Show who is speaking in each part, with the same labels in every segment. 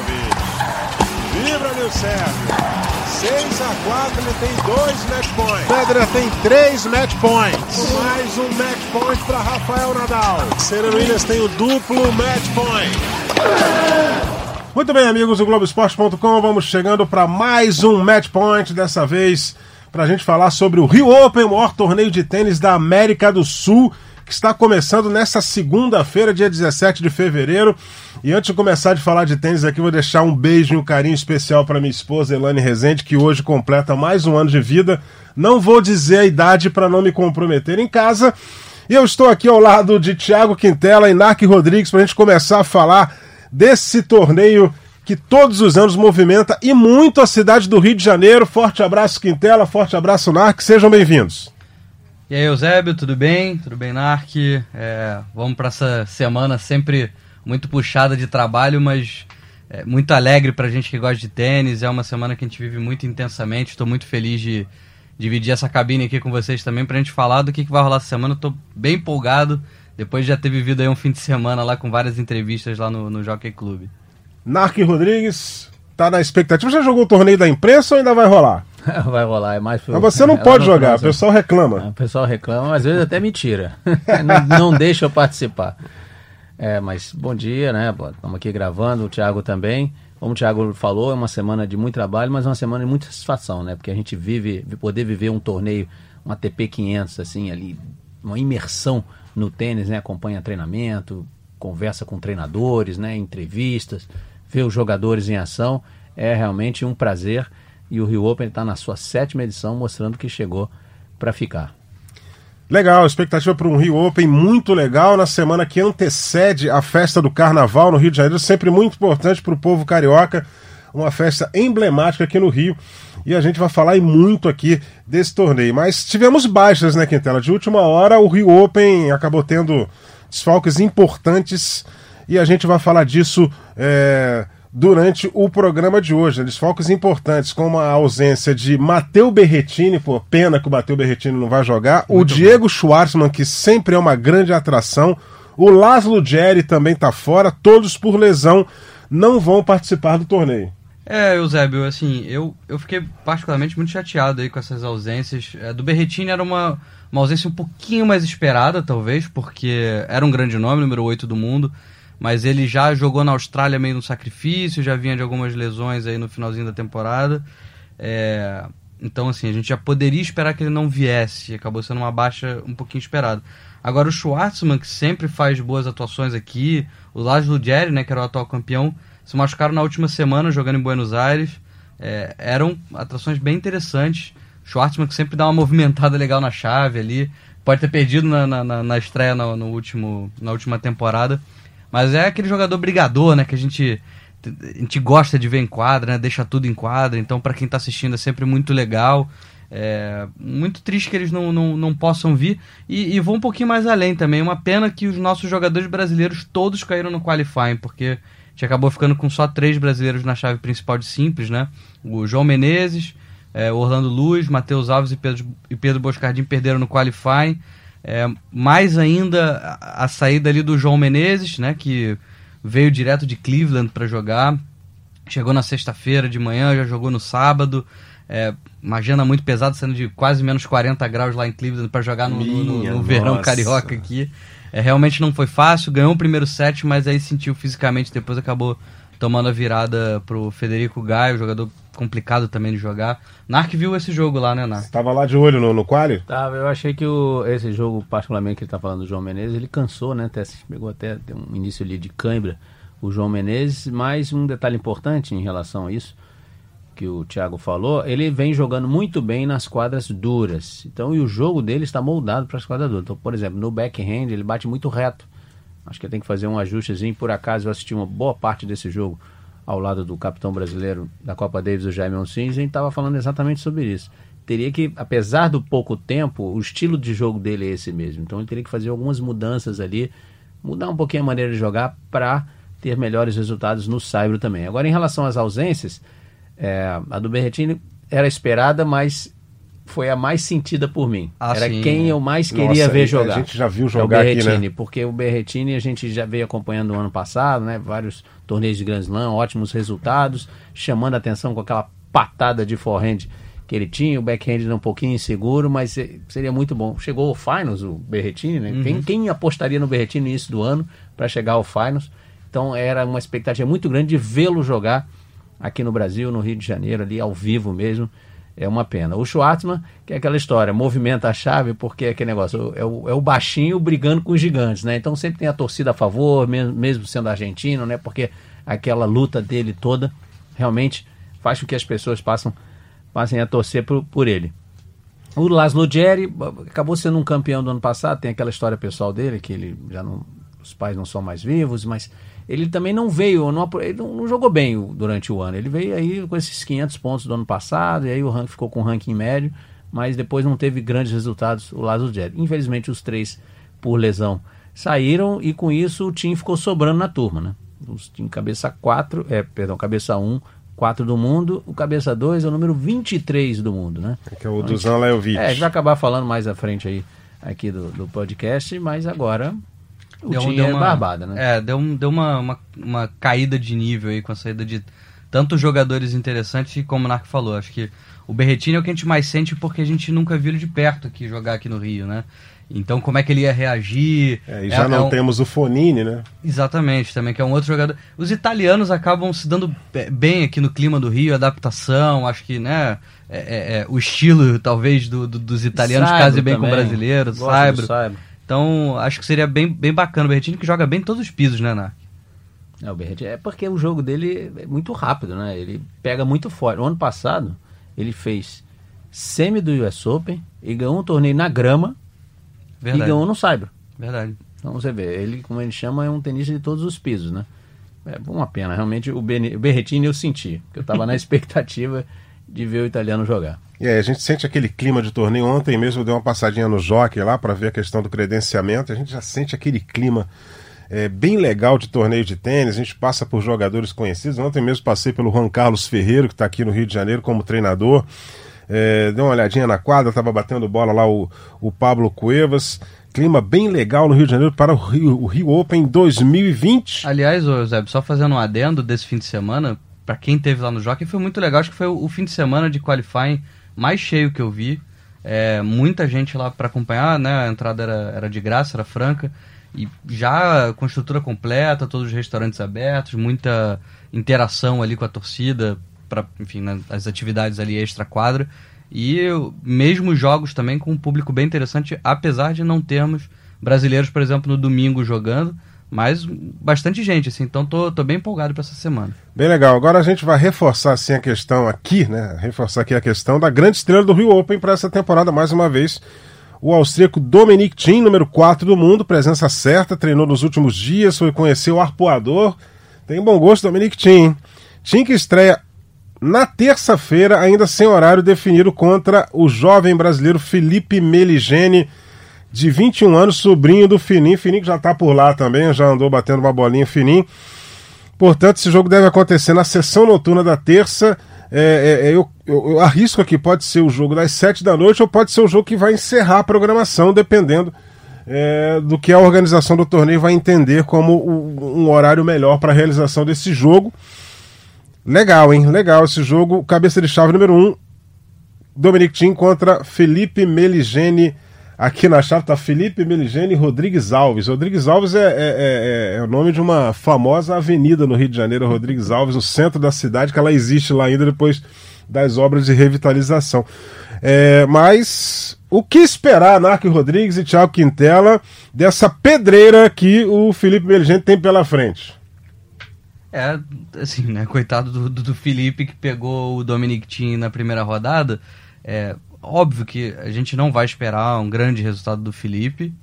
Speaker 1: Djokovic. Vibra meu Sérgio. 6 a 4 ele tem dois match points. Federer tem três match points. Mais um match point para Rafael Nadal. Serena Williams tem o duplo match point. Muito bem, amigos do Globoesporte.com, vamos chegando para mais um match point, dessa vez para a gente falar sobre o Rio Open, o maior torneio de tênis da América do Sul que está começando nesta segunda-feira, dia 17 de fevereiro. E antes de começar de falar de tênis aqui, vou deixar um beijo e um carinho especial para minha esposa Elane Rezende, que hoje completa mais um ano de vida. Não vou dizer a idade para não me comprometer em casa. E eu estou aqui ao lado de Thiago Quintela e Narc Rodrigues para a gente começar a falar desse torneio que todos os anos movimenta e muito a cidade do Rio de Janeiro. Forte abraço, Quintela, forte abraço, Narc, sejam bem-vindos.
Speaker 2: E aí, Eusébio, tudo bem? Tudo bem, Narc? É, vamos para essa semana sempre muito puxada de trabalho, mas é, muito alegre para a gente que gosta de tênis. É uma semana que a gente vive muito intensamente. Estou muito feliz de dividir essa cabine aqui com vocês também para a gente falar do que, que vai rolar essa semana. Estou bem empolgado, depois de já ter vivido aí um fim de semana lá com várias entrevistas lá no, no Jockey Club.
Speaker 1: Narc Rodrigues, tá na expectativa. Já jogou o torneio da imprensa ou ainda vai rolar?
Speaker 3: Vai rolar, é mais.
Speaker 1: Mas você não pode não jogar, o pessoal reclama.
Speaker 3: O pessoal reclama, às vezes até mentira. não, não deixa eu participar. É, mas bom dia, né? Estamos aqui gravando, o Thiago também. Como o Thiago falou, é uma semana de muito trabalho, mas é uma semana de muita satisfação, né? Porque a gente vive, poder viver um torneio, um ATP 500, assim, ali, uma imersão no tênis, né? Acompanha treinamento, conversa com treinadores, né? Entrevistas, vê os jogadores em ação. É realmente um prazer e o Rio Open está na sua sétima edição, mostrando que chegou para ficar.
Speaker 1: Legal, expectativa para um Rio Open muito legal na semana que antecede a festa do Carnaval no Rio de Janeiro, sempre muito importante para o povo carioca, uma festa emblemática aqui no Rio. E a gente vai falar muito aqui desse torneio. Mas tivemos baixas, né, Quintela? De última hora, o Rio Open acabou tendo desfalques importantes e a gente vai falar disso. É durante o programa de hoje. Desfalques importantes, como a ausência de Matteo Berretini, pô, pena que o Matteo Berretini não vai jogar, Muito o Diego bom. Schwartzman, que sempre é uma grande atração, o Laszlo Jerry também está fora, todos por lesão não vão participar do torneio.
Speaker 2: É, Eusébio, assim, eu, eu fiquei particularmente muito chateado aí com essas ausências. É, do Berretini era uma, uma ausência um pouquinho mais esperada, talvez, porque era um grande nome, número 8 do mundo mas ele já jogou na Austrália meio no sacrifício, já vinha de algumas lesões aí no finalzinho da temporada. É, então, assim, a gente já poderia esperar que ele não viesse, acabou sendo uma baixa um pouquinho esperada. Agora, o Schwartzman, que sempre faz boas atuações aqui, o Laszlo Jerry, né, que era o atual campeão, se machucaram na última semana jogando em Buenos Aires. É, eram atrações bem interessantes. Schwartzman, que sempre dá uma movimentada legal na chave ali, pode ter perdido na, na, na estreia no, no último, na última temporada. Mas é aquele jogador brigador, né? Que a gente, a gente gosta de ver em quadra, né? Deixa tudo em quadra. Então, para quem tá assistindo, é sempre muito legal. É muito triste que eles não, não, não possam vir. E, e vou um pouquinho mais além também. Uma pena que os nossos jogadores brasileiros todos caíram no qualifying, porque a gente acabou ficando com só três brasileiros na chave principal de simples, né? O João Menezes, é, Orlando Luz, Matheus Alves e Pedro, e Pedro Boscardin perderam no qualifying. É, mais ainda a, a, saída ali do João Menezes, né, que veio direto de Cleveland para jogar. Chegou na sexta-feira de manhã, já jogou no sábado. É, uma agenda muito pesada, sendo de quase menos 40 graus lá em Cleveland para jogar no, no, no verão carioca aqui. É, realmente não foi fácil, ganhou o primeiro set, mas aí sentiu fisicamente, depois acabou tomando a virada pro Federico Gaio, jogador complicado também de jogar. Narc viu esse jogo lá, né, Narc?
Speaker 1: Tava lá de olho no, no quali?
Speaker 3: Tava, eu achei que o, esse jogo, particularmente que ele tá falando do João Menezes, ele cansou, né? Até, pegou até um início ali de cãibra o João Menezes, mas um detalhe importante em relação a isso, que o Thiago falou, ele vem jogando muito bem nas quadras duras. Então, e o jogo dele está moldado para as quadras duras. Então, por exemplo, no backhand ele bate muito reto. Acho que tem que fazer um ajustezinho. Por acaso eu assisti uma boa parte desse jogo ao lado do capitão brasileiro da Copa Davis, o Jaime Onsins, e estava falando exatamente sobre isso. Teria que, apesar do pouco tempo, o estilo de jogo dele é esse mesmo. Então ele teria que fazer algumas mudanças ali, mudar um pouquinho a maneira de jogar para ter melhores resultados no Saibro também. Agora, em relação às ausências, é, a do Berretini era esperada, mas foi a mais sentida por mim.
Speaker 2: Ah,
Speaker 3: Era
Speaker 2: sim.
Speaker 3: quem eu mais queria
Speaker 1: Nossa,
Speaker 3: ver
Speaker 1: a
Speaker 3: jogar.
Speaker 1: gente já viu
Speaker 3: É o
Speaker 1: jogar aqui,
Speaker 3: Berretini,
Speaker 1: né?
Speaker 3: porque o Berretini a gente já veio acompanhando no ano passado, né? Vários torneios de Grand Slam, ótimos resultados, chamando a atenção com aquela patada de forehand que ele tinha, o backhand era um pouquinho inseguro, mas seria muito bom. Chegou ao Finals o Berretini, né?
Speaker 1: Uhum.
Speaker 3: Quem, quem apostaria no Berretini no início do ano para chegar ao Finals? Então era uma expectativa muito grande de vê-lo jogar aqui no Brasil, no Rio de Janeiro, ali ao vivo mesmo. É uma pena. O Schwartzman, que é aquela história, movimenta a chave porque é aquele negócio, é o, é o baixinho brigando com os gigantes, né? Então sempre tem a torcida a favor, mesmo, mesmo sendo argentino, né? Porque aquela luta dele toda realmente faz com que as pessoas passam, passem a torcer por, por ele. O Laszlo Jerry acabou sendo um campeão do ano passado, tem aquela história pessoal dele, que ele já não. Os pais não são mais vivos, mas ele também não veio, não, ele não, jogou bem o- durante o ano. Ele veio aí com esses 500 pontos do ano passado, e aí o ranking ficou com um ranking médio, mas depois não teve grandes resultados o Laszlo Jerry. Infelizmente, os três, por lesão, saíram, e com isso o time ficou sobrando na turma, né? Os time cabeça 4, é, perdão, cabeça 1, 4 do mundo, o cabeça 2 é o número 23 do mundo, né?
Speaker 1: Que é o Dusan Lajovic.
Speaker 3: É, a gente vai acabar falando mais à frente aí aqui do, do podcast, mas agora o
Speaker 2: Deu, deu
Speaker 3: é
Speaker 2: uma,
Speaker 3: barbada, né?
Speaker 2: É, deu, um- deu uma, uma, uma caída de nível aí com a saída de tantos jogadores interessantes e como o Narco falou, acho que o Berretini é o que a gente mais sente porque a gente nunca viu ele de perto aqui jogar aqui no Rio, né? Então como é que ele ia reagir?
Speaker 1: É, e já
Speaker 2: É-
Speaker 1: não
Speaker 2: é um-
Speaker 1: temos o Fonini, né?
Speaker 2: Exatamente, também, que é um outro jogador. Os italianos acabam se dando be- bem aqui no clima do Rio, adaptação, acho que, né, é- é- é, o estilo, talvez, do- do- dos italianos case bem com o
Speaker 3: também.
Speaker 2: brasileiro,
Speaker 3: Gosto do
Speaker 2: Saibro. Então, acho que seria bem, bem bacana o Berretini, que joga bem em todos os pisos, né, Nar?
Speaker 3: É, o Berretti, é porque o jogo dele é muito rápido, né? Ele pega muito forte. O ano passado, ele fez semi do US Open e ganhou um torneio na grama e
Speaker 2: Verdade.
Speaker 3: ganhou no Saibro.
Speaker 2: Verdade.
Speaker 3: Então você vê, ele, como ele chama, é um tenista de todos os pisos, né? É uma pena, realmente o, Bene, o Berretini eu senti, porque eu estava na expectativa de ver o italiano jogar.
Speaker 1: E aí, a gente sente aquele clima de torneio. Ontem mesmo eu dei uma passadinha no Jockey lá para ver a questão do credenciamento. A gente já sente aquele clima é, bem legal de torneio de tênis. A gente passa por jogadores conhecidos. Ontem mesmo passei pelo Juan Carlos Ferreiro, que está aqui no Rio de Janeiro como treinador. É, dei uma olhadinha na quadra, estava batendo bola lá o, o Pablo Cuevas. Clima bem legal no Rio de Janeiro para o Rio, o Rio Open 2020.
Speaker 2: Aliás, ô Zé, só fazendo um adendo desse fim de semana, pra quem teve lá no Jockey, foi muito legal. Acho que foi o, o fim de semana de qualifying mais cheio que eu vi. É, muita gente lá pra acompanhar, né? A entrada era, era de graça, era franca. E já com estrutura completa, todos os restaurantes abertos, muita interação ali com a torcida, para enfim, né, as atividades ali extra quadra. E mesmo jogos também com um público bem interessante, apesar de não termos brasileiros, por exemplo, no domingo jogando, mas bastante gente, assim, então tô, tô bem empolgado para essa semana.
Speaker 1: Bem legal. Agora a gente vai reforçar assim a questão aqui, né? Reforçar aqui a questão da grande estrela do Rio Open para essa temporada mais uma vez. O austríaco Dominic Thiem, número 4 do mundo, presença certa, treinou nos últimos dias, foi conhecer o arpoador. Tem bom gosto, Dominic Thiem. Thiem que estreia na terça-feira, ainda sem horário definido, contra o jovem brasileiro Felipe Meligeni, de 21 anos, sobrinho do Fininho. Fininho que já está por lá também, já andou batendo uma bolinha Fininho. Portanto, esse jogo deve acontecer na sessão noturna da terça. É, é, eu, eu, eu, arrisco aqui, pode ser o jogo das 7 da noite ou pode ser o jogo que vai encerrar a programação, dependendo é, do que a organização do torneio vai entender como o, um horário melhor para a realização desse jogo. Legal, hein? Legal esse jogo. Cabeça de chave número 1. Um, Dominic Thiem contra Felipe Meligeni. Aqui na chave tá Felipe Meligeni Rodrigues Alves. Rodrigues Alves é, é, é, é, o nome de uma famosa avenida no Rio de Janeiro, Rodrigues Alves, no centro da cidade, que ela existe lá ainda depois das obras de revitalização. É, mas o que esperar, Narco Rodrigues e Thiago Quintela, dessa pedreira que o Felipe Meligeni tem pela frente?
Speaker 2: É, assim, né? Coitado do, do, do Felipe que pegou o Dominic Thiem na primeira rodada. É, óbvio que a gente não vai esperar um grande resultado do Felipe.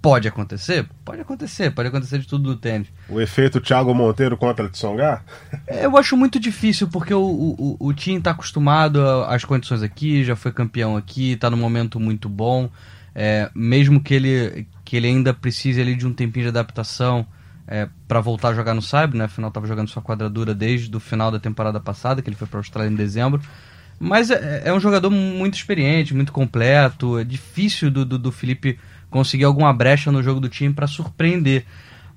Speaker 2: Pode acontecer? Pode acontecer, pode acontecer de tudo do tênis.
Speaker 1: O efeito Thiago Monteiro contra Tsonga?
Speaker 2: Eu acho muito difícil, porque o, o, o Tim está acostumado às condições aqui, já foi campeão aqui, está num momento muito bom. É, mesmo que ele, que ele ainda precise ali de um tempinho de adaptação é, para voltar a jogar no Cyber, né? Afinal, estava jogando sua quadradura desde o final da temporada passada, que ele foi para a Austrália em dezembro. Mas é, é, um jogador muito experiente, muito completo. É difícil do, do, do Felipe conseguir alguma brecha no jogo do time para surpreender.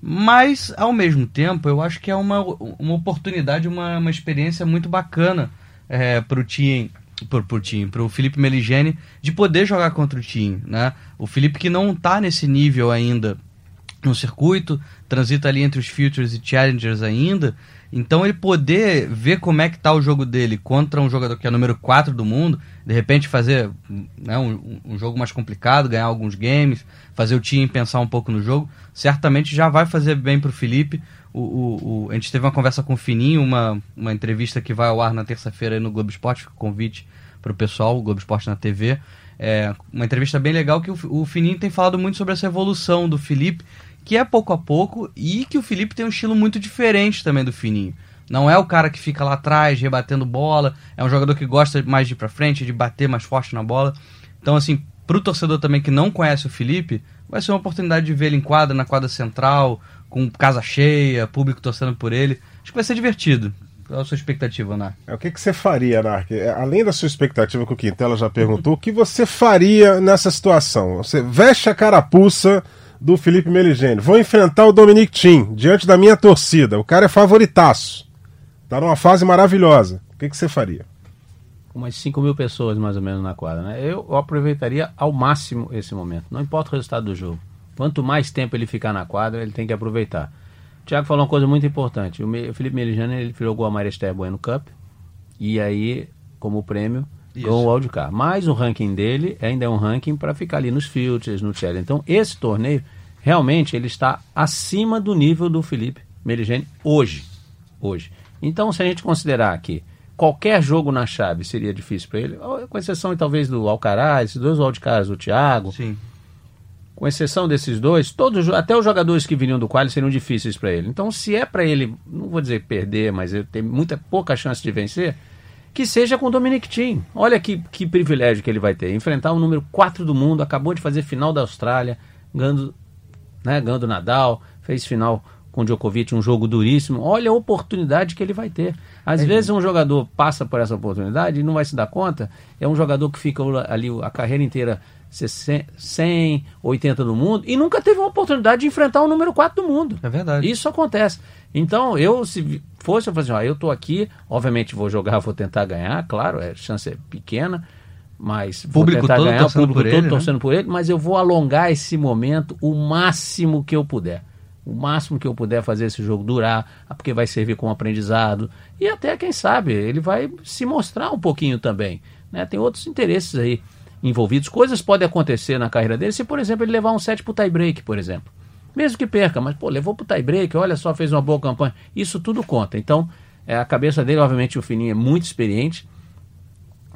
Speaker 2: Mas, ao mesmo tempo, eu acho que é uma, uma oportunidade, uma, uma experiência muito bacana é, para o time pro, pro time, pro Felipe Meligeni, de poder jogar contra o time, né? O Felipe que não tá nesse nível ainda no circuito, transita ali entre os Futures e Challengers ainda, então ele poder ver como é que tá o jogo dele contra um jogador que é número 4 do mundo, de repente fazer né, um, um, jogo mais complicado, ganhar alguns games, fazer o time pensar um pouco no jogo, certamente já vai fazer bem pro Felipe. O, o, o, a gente teve uma conversa com o Fininho, uma, uma entrevista que vai ao ar na terça-feira no Globo Esporte, convite para o pessoal, o Globo Esporte na TV. É uma entrevista bem legal que o, o Fininho tem falado muito sobre essa evolução do Felipe, que é pouco a pouco, e que o Felipe tem um estilo muito diferente também do Fininho. Não é o cara que fica lá atrás rebatendo bola, é um jogador que gosta mais de ir para frente, de bater mais forte na bola. Então, assim, para o torcedor também que não conhece o Felipe, vai ser uma oportunidade de ver ele em quadra, na quadra central, com casa cheia, público torcendo por ele. Acho que vai ser divertido. Qual a sua expectativa, Narc?
Speaker 1: É, o que, que você faria, Narc? É, além da sua expectativa que o Quintela já perguntou, o que você faria nessa situação? Você veste a carapuça do Felipe Meligeni. Vou enfrentar o Dominic Thiem diante da minha torcida. O cara é favoritaço. Tá numa fase maravilhosa. O que, que você faria?
Speaker 3: Umas 5 mil pessoas mais ou menos na quadra, né? Eu, aproveitaria ao máximo esse momento. Não importa o resultado do jogo. Quanto mais tempo ele ficar na quadra, ele tem que aproveitar. O Thiago falou uma coisa muito importante. O Felipe Melijano ele jogou a Maria Esther Bueno Cup e aí, como prêmio, ganhou o wildcard. Mas o ranking dele ainda é um ranking para ficar ali nos filters, no challenge. Então, esse torneio, realmente, ele está acima do nível do Felipe Meligeni hoje. Hoje. Então, se a gente considerar que qualquer jogo na chave seria difícil para ele, com exceção talvez do Alcaraz, esses dois wildcards do Thiago.
Speaker 2: Sim
Speaker 3: com exceção desses dois, todos, até os jogadores que viriam do quali seriam difíceis para ele. Então, se é para ele, não vou dizer perder, mas ele tem muita pouca chance de vencer, que seja com o Dominic Thiem. Olha que, que privilégio que ele vai ter. Enfrentar o número 4 do mundo, acabou de fazer final da Austrália, ganhando, né, ganhando Nadal, fez final com o Djokovic, um jogo duríssimo. Olha a oportunidade que ele vai ter. Às é vezes um jogador passa por essa oportunidade e não vai se dar conta. É um jogador que fica ali a carreira inteira 100, 80 do mundo e nunca teve uma oportunidade de enfrentar o número 4 do mundo.
Speaker 2: É verdade.
Speaker 3: Isso acontece. Então, eu, se fosse, eu falei assim, ó, eu tô aqui, obviamente vou jogar, vou tentar ganhar, claro, a chance é pequena, mas
Speaker 2: público
Speaker 3: todo
Speaker 2: ganhar, o público todo
Speaker 3: ele, torcendo né? por ele, mas eu vou alongar esse momento o máximo que eu puder. O máximo que eu puder fazer esse jogo durar, porque vai servir como aprendizado. E até, quem sabe, ele vai se mostrar um pouquinho também. Né? Tem outros interesses aí envolvidos. Coisas podem acontecer na carreira dele se, por exemplo, ele levar um set pro tie break, por exemplo. Mesmo que perca, mas pô, levou pro tie break, olha só, fez uma boa campanha. Isso tudo conta. Então, é, a cabeça dele, obviamente, o Fininho é muito experiente.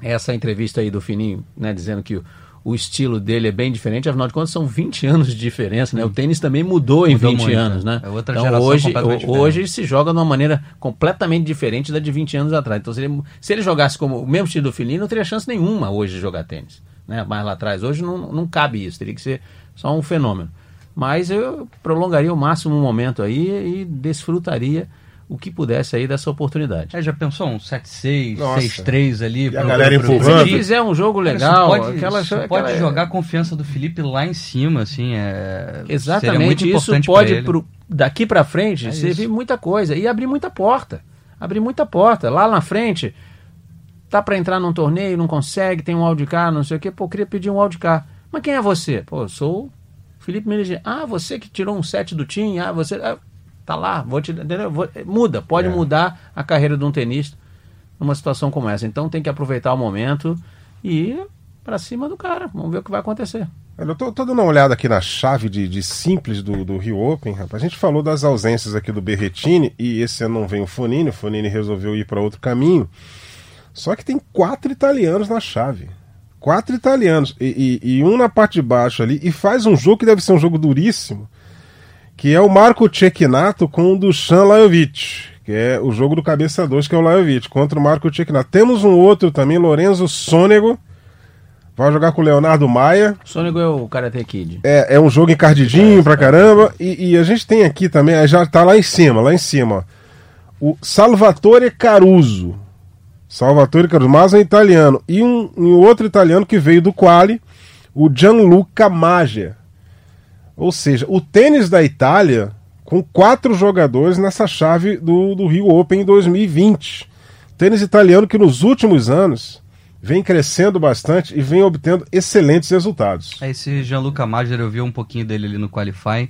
Speaker 3: Essa entrevista aí do Fininho, né, dizendo que o, o estilo dele é bem diferente, afinal de contas são 20 anos de diferença, né? O tênis também mudou, mudou em 20 muito, anos, né?
Speaker 2: É outra
Speaker 3: então,
Speaker 2: geração
Speaker 3: hoje, hoje se joga de uma maneira completamente diferente da de 20 anos atrás. Então, se ele, se ele jogasse como o mesmo estilo do Fininho, não teria chance nenhuma hoje de jogar tênis né, mais lá atrás. Hoje não, não cabe isso, teria que ser só um fenômeno. Mas eu prolongaria o máximo um momento aí e desfrutaria o que pudesse aí dessa oportunidade.
Speaker 2: É, já pensou um 7-6, 6-3 ali?
Speaker 1: E pro, a galera empurrando.
Speaker 3: Se fizer um jogo legal...
Speaker 2: Cara, pode, aquela,
Speaker 3: aquela,
Speaker 2: pode jogar a confiança do Felipe lá em cima, assim, é...
Speaker 3: Exatamente, isso pode, pro, daqui para frente, é servir isso. muita coisa e abrir muita porta. Abrir muita porta. Lá na frente, tá para entrar num torneio, não consegue, tem um wildcard, não sei o quê, pô, queria pedir um wildcard. Mas quem é você? Pô, eu sou o Felipe Meligeni. Ah, você que tirou um set do time, ah, você... Ah, tá lá, vou te... Vou, muda, pode é. mudar a carreira de um tenista numa situação como essa. Então tem que aproveitar o momento e ir para cima do cara. Vamos ver o que vai acontecer.
Speaker 1: Eu tô, tô dando uma olhada aqui na chave de, de simples do, do Rio Open, rapaz. A gente falou das ausências aqui do Berretini e esse ano não vem o Fonini. O Fonini resolveu ir para outro caminho. Só que tem quatro italianos na chave. Quatro italianos. E, e, e, um na parte de baixo ali. E faz um jogo que deve ser um jogo duríssimo. Que é o Marco Cecchinato com o Duchan Lajovic. Que é o jogo do cabeça 2, que é o Lajovic. Contra o Marco Cecchinato. Temos um outro também, Lorenzo Sonego. Vai jogar com o Leonardo Maia.
Speaker 3: Sonego é o Karate Kid.
Speaker 1: É, é um jogo encardidinho é, pra caramba. E, e, a gente tem aqui também, já tá lá em cima, lá em cima. O Salvatore Caruso Salvatore Cardoso, mas um italiano. E um, um outro italiano que veio do quali, o Gianluca Magia. Ou seja, o tênis da Itália com quatro jogadores nessa chave do, do Rio Open em 2020. Tênis italiano que nos últimos anos vem crescendo bastante e vem obtendo excelentes resultados.
Speaker 2: É, esse Gianluca Maggiore, eu vi um pouquinho dele ali no Qualify.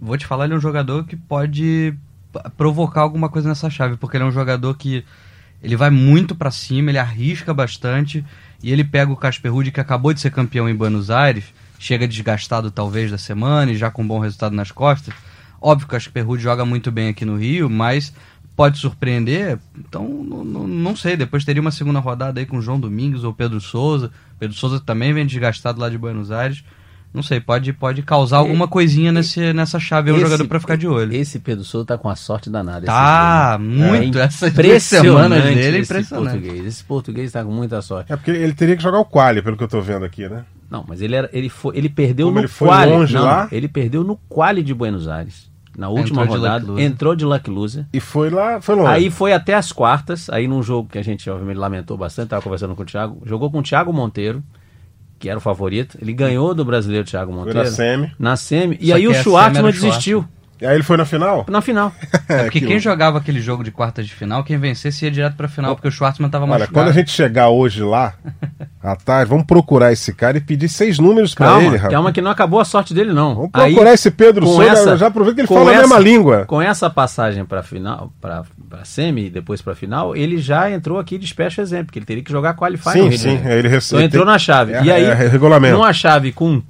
Speaker 2: Vou te falar, ele é um jogador que pode provocar alguma coisa nessa chave, porque ele é um jogador que ele vai muito para cima, ele arrisca bastante e ele pega o Casper Ruud que acabou de ser campeão em Buenos Aires, chega desgastado talvez da semana e já com um bom resultado nas costas. Óbvio que o Casper Ruud joga muito bem aqui no Rio, mas pode surpreender. Então, não sei. Depois teria uma segunda rodada aí com o João Domingos ou Pedro Souza. Pedro Souza também vem desgastado lá de Buenos Aires. Não sei, pode, pode causar alguma coisinha nesse, nessa chave. É um jogador para ficar de olho.
Speaker 3: Esse Pedro Souza tá com a sorte danada.
Speaker 2: Tá, muito. É Essas duas semanas dele é impressionante.
Speaker 3: Esse português. esse português tá com muita sorte.
Speaker 1: É porque ele teria que jogar o quali, pelo que eu tô vendo aqui, né?
Speaker 3: Não, mas ele, era, ele, foi, ele perdeu Como no ele foi quali. Longe não, lá? Ele perdeu no quali de Buenos Aires na última entrou rodada, de entrou de luck loser.
Speaker 1: E foi lá, foi longe.
Speaker 3: Aí foi até as quartas, aí num jogo que a gente obviamente lamentou bastante, tava conversando com o Thiago, jogou com o Thiago Monteiro, que era o favorito. Ele ganhou do brasileiro Thiago Monteiro. Foi
Speaker 1: na semi.
Speaker 3: Na semi. E Só aí o Schwartzman desistiu.
Speaker 1: E aí ele foi na final?
Speaker 3: Na final.
Speaker 2: É, porque quem jogava aquele jogo de quartas de final, quem vencesse ia direto pra final, porque o Schwartzman tava
Speaker 1: Olha, quando a gente chegar hoje lá, à tarde, vamos procurar esse cara e pedir seis números pra calma, ele, rapaz.
Speaker 3: Calma que não acabou a sorte dele, não.
Speaker 1: Vamos procurar aí, esse Pedro Souza, essa, já aproveita que ele fala essa, a mesma língua.
Speaker 3: Com essa passagem pra final, pra, pra semi e depois pra final, ele já entrou aqui de special exemplo, que ele teria que jogar qualifier
Speaker 1: sim, no Sim, sim. Ele
Speaker 3: então entrou na chave. É, e aí, é,
Speaker 1: regulamento.
Speaker 3: numa chave com um o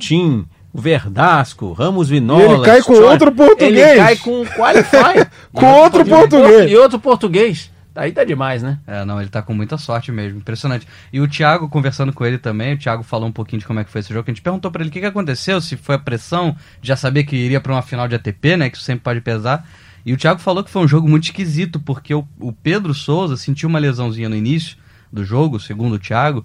Speaker 3: Verdasco, Ramos Vinola.
Speaker 1: E ele cai com outro português. Ele
Speaker 3: cai com o Qualify.
Speaker 1: com outro português.
Speaker 3: E outro português. Aí tá demais, né?
Speaker 2: É, não, ele tá com muita sorte mesmo, impressionante. E o Thiago, conversando com ele também, o Thiago falou um pouquinho de como é que foi esse jogo, a gente perguntou para ele o que, que aconteceu, se foi a pressão, já sabia que iria para uma final de ATP, né, que isso sempre pode pesar. E o Thiago falou que foi um jogo muito esquisito, porque o, o Pedro Souza sentiu uma lesãozinha no início do jogo, segundo o Thiago,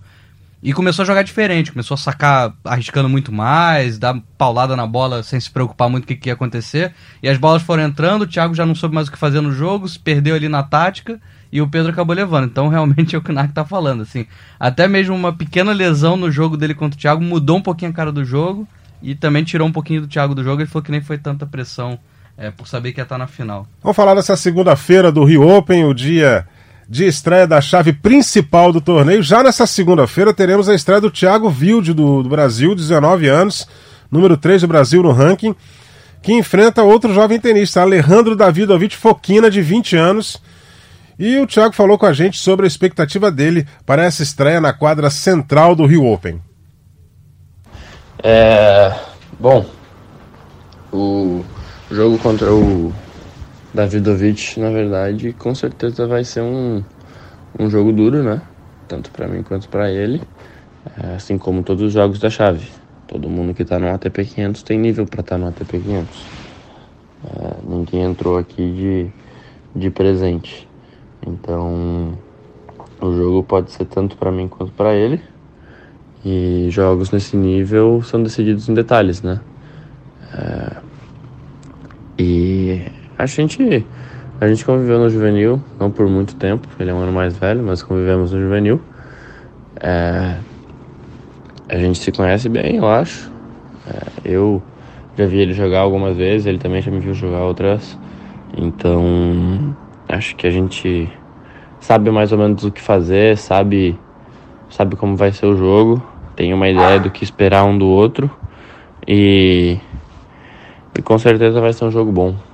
Speaker 2: e começou a jogar diferente, começou a sacar arriscando muito mais, dar paulada na bola sem se preocupar muito com o que, ia acontecer. E as bolas foram entrando, o Thiago já não soube mais o que fazer no jogo, se perdeu ali na tática e o Pedro acabou levando. Então realmente é o que o Narc tá falando. assim Até mesmo uma pequena lesão no jogo dele contra o Thiago mudou um pouquinho a cara do jogo e também tirou um pouquinho do Thiago do jogo. Ele falou que nem foi tanta pressão é, por saber que ia estar tá na final.
Speaker 1: Vamos falar dessa segunda-feira do Rio Open, o dia de estreia da chave principal do torneio. Já nessa segunda-feira teremos a estreia do Thiago Wilde do, do, Brasil, 19 anos, número 3 do Brasil no ranking, que enfrenta outro jovem tenista, Alejandro Davidovich Foquina, de 20 anos. E o Thiago falou com a gente sobre a expectativa dele para essa estreia na quadra central do Rio Open.
Speaker 4: É. Bom, o jogo contra o Davidovich, na verdade, com certeza vai ser um, um jogo duro, né? Tanto para mim quanto para ele, é, assim como todos os jogos da chave. Todo mundo que tá no ATP 500 tem nível para estar tá no ATP 500. É, ninguém entrou aqui de, de presente. Então, o jogo pode ser tanto para mim quanto para ele. E jogos nesse nível são decididos em detalhes, né? É, e a gente, a gente conviveu no juvenil, não por muito tempo, ele é um ano mais velho, mas convivemos no juvenil. É, a gente se conhece bem, eu acho. É, eu já vi ele jogar algumas vezes, ele também já me viu jogar outras. Então, acho que a gente sabe mais ou menos o que fazer, sabe, sabe como vai ser o jogo, tem uma ideia do que esperar um do outro e, e com certeza vai ser um jogo bom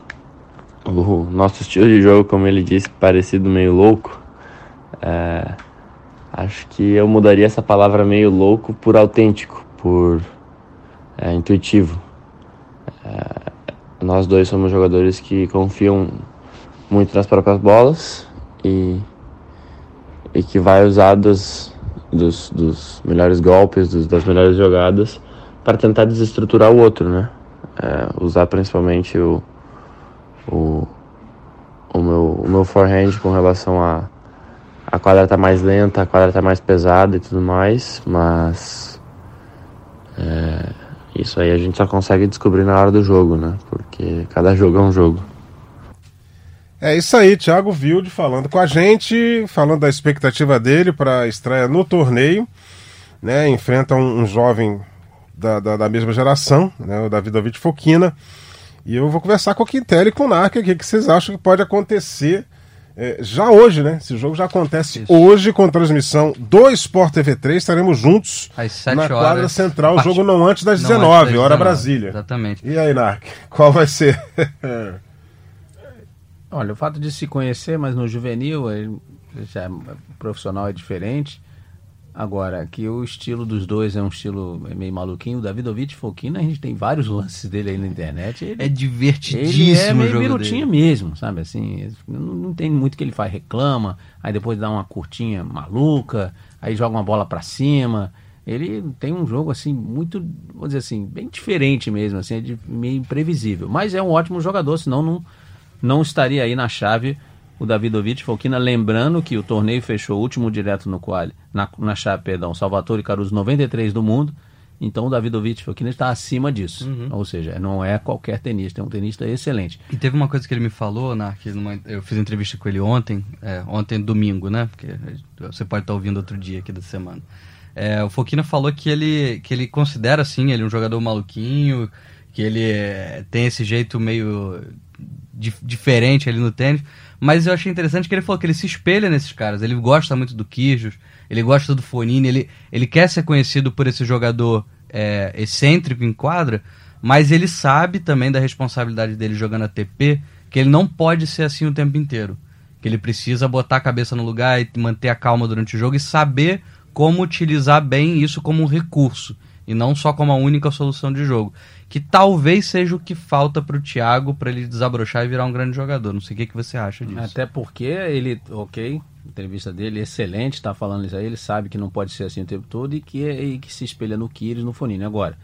Speaker 4: o nosso estilo de jogo, como ele disse, parecido meio louco. É, acho que eu mudaria essa palavra meio louco por autêntico, por é, intuitivo. É, nós dois somos jogadores que confiam muito nas próprias bolas e, e que vai usar dos, dos, dos melhores golpes, dos, das melhores jogadas para tentar desestruturar o outro, né? É, usar principalmente o o, o, meu, o meu forehand com relação a a quadra tá mais lenta, a quadra tá mais pesada e tudo mais, mas é, isso aí a gente só consegue descobrir na hora do jogo, né? Porque cada jogo é um jogo.
Speaker 1: É isso aí, Thiago Wilde falando com a gente, falando da expectativa dele para a estreia no torneio. Né, enfrenta um, um jovem da, da, da, mesma geração, né, o Davidovich Fokina. E eu vou conversar com o Quintelli e com o Narca, o que, que vocês acham que pode acontecer é, já hoje, né? Esse jogo já acontece Isso. hoje com transmissão do Sport TV 3. Estaremos juntos na quadra horas, central. O jogo não antes das 19, antes das hora 19, Brasília.
Speaker 2: Exatamente.
Speaker 1: E aí, Narc, qual vai ser?
Speaker 3: Olha, o fato de se conhecer, mas no juvenil, ele já é profissional é diferente. Agora, que o estilo dos dois é um estilo meio maluquinho. O Davidovich Fokina, a gente tem vários lances dele aí na internet. Ele,
Speaker 2: é divertidíssimo. Ele é
Speaker 3: meio birutinha mesmo, sabe? Assim, não, não, tem muito que ele faz, reclama, aí depois dá uma curtinha maluca, aí joga uma bola para cima. Ele tem um jogo assim muito, vamos dizer assim, bem diferente mesmo, assim, é de, meio imprevisível. Mas é um ótimo jogador, senão não, não estaria aí na chave o Davidovich Fokina, lembrando que o torneio fechou o último direto no quali, na, na chave, perdão, Salvatore Caruso 93 do mundo. Então o Davidovich Fokina está acima disso. Uhum. Ou seja, não é qualquer tenista, é um tenista excelente.
Speaker 2: E teve uma coisa que ele me falou, Nark, numa, eu fiz entrevista com ele ontem, é, ontem domingo, né? Porque você pode estar ouvindo outro dia aqui da semana. É, o Fokina falou que ele, que ele considera, assim, ele um jogador maluquinho, que ele é, tem esse jeito meio diferente ali no tênis, mas eu achei interessante que ele falou que ele se espelha nesses caras. Ele gosta muito do Quijos, ele gosta do Fonini, ele, ele quer ser conhecido por esse jogador é, excêntrico em quadra, mas ele sabe também da responsabilidade dele jogando ATP, que ele não pode ser assim o tempo inteiro. Que ele precisa botar a cabeça no lugar e manter a calma durante o jogo e saber como utilizar bem isso como um recurso e não só como a única solução de jogo que talvez seja o que falta para o Thiago para ele desabrochar e virar um grande jogador. Não sei o que, que você acha disso.
Speaker 3: Até porque ele, ok, entrevista dele excelente, está falando isso aí, ele sabe que não pode ser assim o tempo todo e que, e que se espelha no Kyrgios, no Fonini. Agora,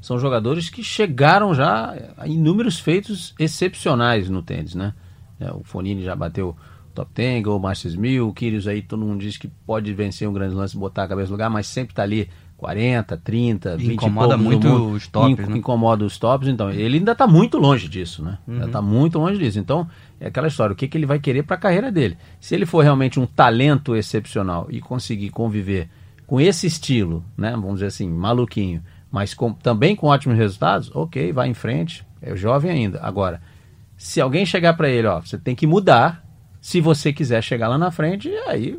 Speaker 3: são jogadores que chegaram já a inúmeros feitos excepcionais no tênis, né? É, o Fonini já bateu top 10, o Masters 1000, o Kyrgios aí todo mundo diz que pode vencer um grande lance, botar a cabeça no lugar, mas sempre está ali 40, 30, 20
Speaker 2: Incomoda muito os tops,
Speaker 3: inc né? Incomoda os tops, então. Ele ainda está muito longe disso, né? Uhum. está muito longe disso. Então, é aquela história, o que, que ele vai querer para a carreira dele. Se ele for realmente um talento excepcional e conseguir conviver com esse estilo, né? Vamos dizer assim, maluquinho, mas com, também com ótimos resultados, ok, vai em frente, é jovem ainda. Agora, se alguém chegar para ele, ó, você tem que mudar, se você quiser chegar lá na frente, aí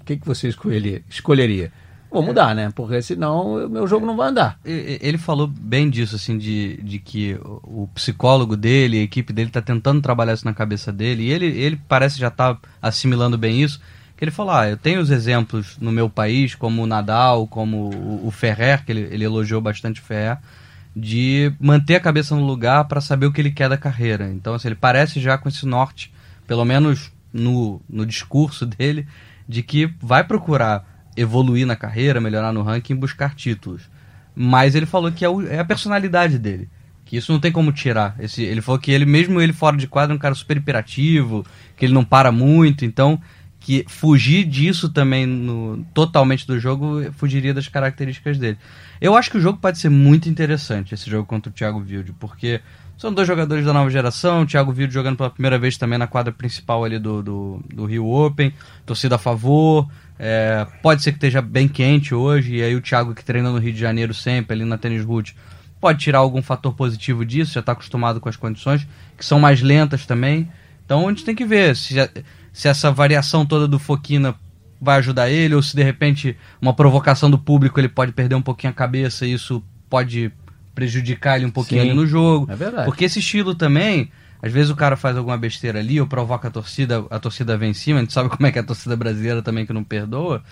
Speaker 3: o que, que você escolheria? escolheria? Vou mudar, né? Porque senão o meu jogo não vai andar.
Speaker 2: Ele falou bem disso, assim, de, de que o psicólogo dele, a equipe dele, está tentando trabalhar isso na cabeça dele. E ele, ele parece já estar tá assimilando bem isso. Que ele falou: ah, eu tenho os exemplos no meu país, como o Nadal, como o, o Ferrer, que ele, ele elogiou bastante o Ferrer, de manter a cabeça no lugar para saber o que ele quer da carreira. Então, assim, ele parece já com esse norte, pelo menos no, no discurso dele, de que vai procurar evoluir na carreira, melhorar no ranking, buscar títulos. Mas ele falou que é, o, é, a personalidade dele. Que isso não tem como tirar. Esse, ele falou que ele, mesmo ele fora de quadro, é um cara super imperativo, que ele não para muito, então que fugir disso também no, totalmente do jogo fugiria das características dele. Eu acho que o jogo pode ser muito interessante, esse jogo contra o Thiago Wilde, porque são dois jogadores da nova geração, o Thiago Wilde jogando pela primeira vez também na quadra principal ali do, do, do Rio Open, torcida a favor, é, pode ser que esteja bem quente hoje, e aí o Thiago que treina no Rio de Janeiro sempre, ali na Tênis Root, pode tirar algum fator positivo disso, já está acostumado com as condições, que são mais lentas também. Então a gente tem que ver se, se essa variação toda do Foquina vai ajudar ele, ou se de repente uma provocação do público ele pode perder um pouquinho a cabeça e isso pode prejudicar ele um pouquinho Sim, ali no jogo.
Speaker 3: É verdade.
Speaker 2: Porque esse estilo também, às vezes o cara faz alguma besteira ali ou provoca a torcida, a torcida vem em cima, a gente sabe como é que é a torcida brasileira também que não perdoa.